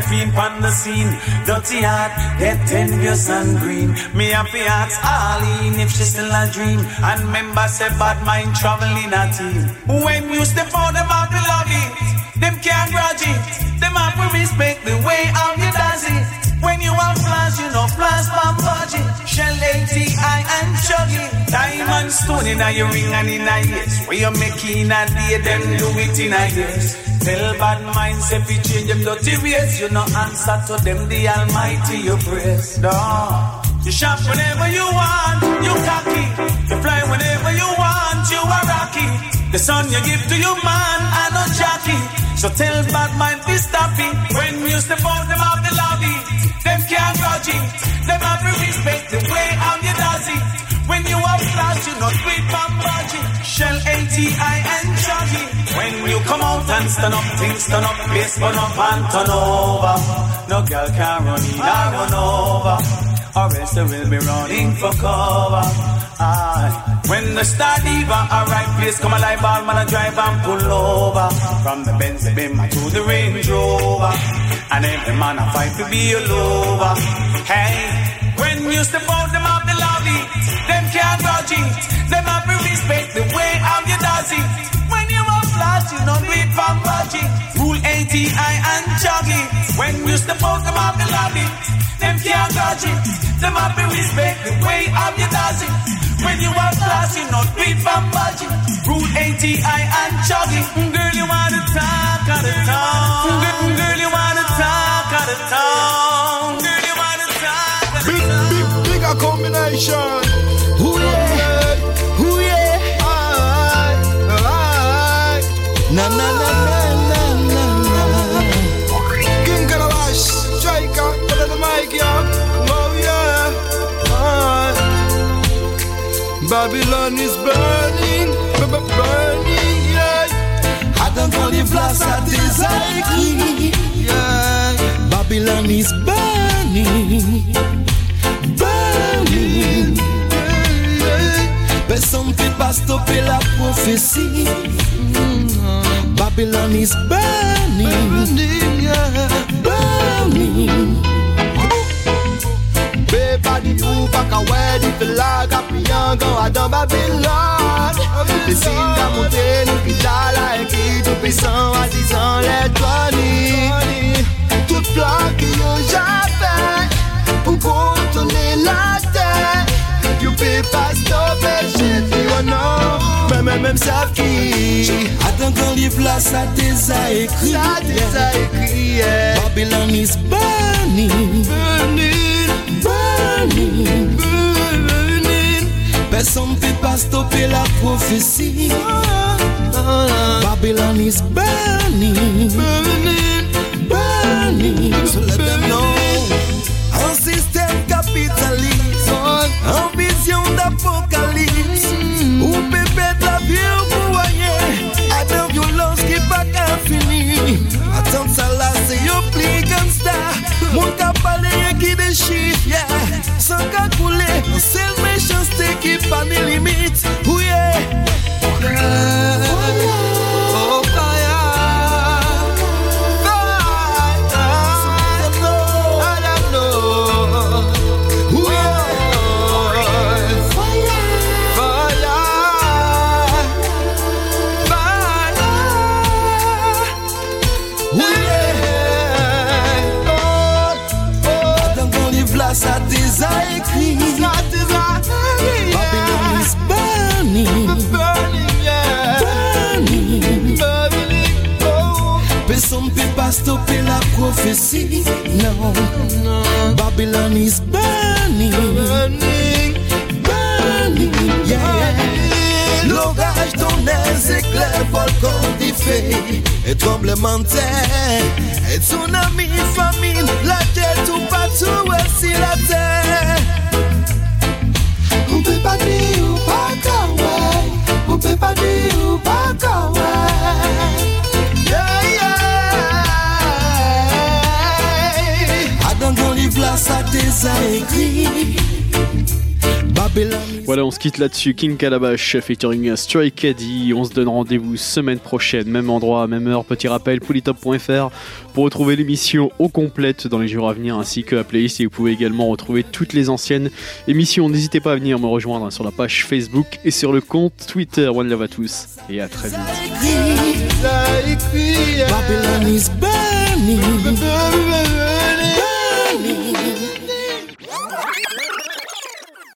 Step on the scene, dirty heart get envious and green. Me happy hearts all in if she still a dream. And member say bad mind traveling a team. When you step out, them have to love it. Them can't grudge it. Them have to respect the way how you does it. When you have flash, ATI and chuggy. Diamond stone in your ring and in a yes. Where you make in a day, them do it in a yes. Tell bad minds if you change them dirty ways. You no answer to them, the Almighty you praise. No. You shop whenever you want, you cocky. You fly whenever you want, you are rocky. The son you give to your man, I no jockey. So tell bad mind be stop it. When you step out them out the lobby, them can't grudge it. Them have to respect the way how you does it. When you are flash, you not from budget. Shell ATI and chuggy. When you come out and stand up, things turn up, bass burn up and turn over. No girl can run in or run over. Or else they will be running for cover. Aye. When the star diva arrive, please come alive, all man a drive and pull over. From the Benz Bimmer to the Range Rover. And every man a fight to be a lover. Hey, when you step out, them have the lobby. Them can't dodge it. Them have to respect the way how you does it. When you are flash, you don't do it from budget. Rule ATI and joggy. When you step out, them have the lobby. Them can't dodge it. Them have to respect the way how you does it. When you are flash, you don't do it from budget. Rule ATI and joggy. Girl, you wanna talk out of town. Girl, you wanna talk out of town. Girl, you wanna talk out of Big, big, bigger combination. Ooh yeah, ooh yeah. Aye, aye. Na na na Babylon is burning, burning, yeah. I don't burning, yeah. Hadangoni vlasa design, yeah. Babylon is burning, burning, yeah, yeah. Personne ne peut pas stopper la prophétie. Mm-hmm. Babylon is burning, burning, yeah. burning. Baby, you back away, the flag up pas dans Babylone. Les signes à monter, nous qui t'a la écrit, tout puissant, à disant les douaniers. Toute plaque que j'avais pour contourner la terre. You peux pas stopper, shit, you know. Même, même, même savent qui. Attends qu'on livre là, ça t'es a écrit. Ça t'es a écrit, yeah. Babylon is. Burning. Burning. Burning. Personne peut pas stopper la prophétie. Babylon is burning. Burning. Burning. So let them know. Un système capitaliste. En vision d'apocalypse. Ou pépé de la vie pour voyer. À de violence qui pas qu'à finir. Attends ça là, c'est yo pli gangsta. Mon cap parler qui déchire, yeah. Sans qu'à couler, c'est le méchanceté qui on the limit. Oh yeah. Oh la prophétie. Non. Babylon is burning. Burning. Yeah. L'orage, d'effet Et tremblement de terre Et tsunami, famine La terre tout partout, aussi la terre On peut pas dire ou ou. Voilà, on se quitte là-dessus. King Calabash featuring Stray Caddy. On se donne rendez-vous semaine prochaine, même endroit, même heure. Petit rappel, polytop.fr pour retrouver l'émission au complète dans les jours à venir ainsi que la playlist. Et vous pouvez également retrouver toutes les anciennes émissions. N'hésitez pas à venir me rejoindre sur la page Facebook et sur le compte Twitter. One love à tous et à très vite. Babylon is burning.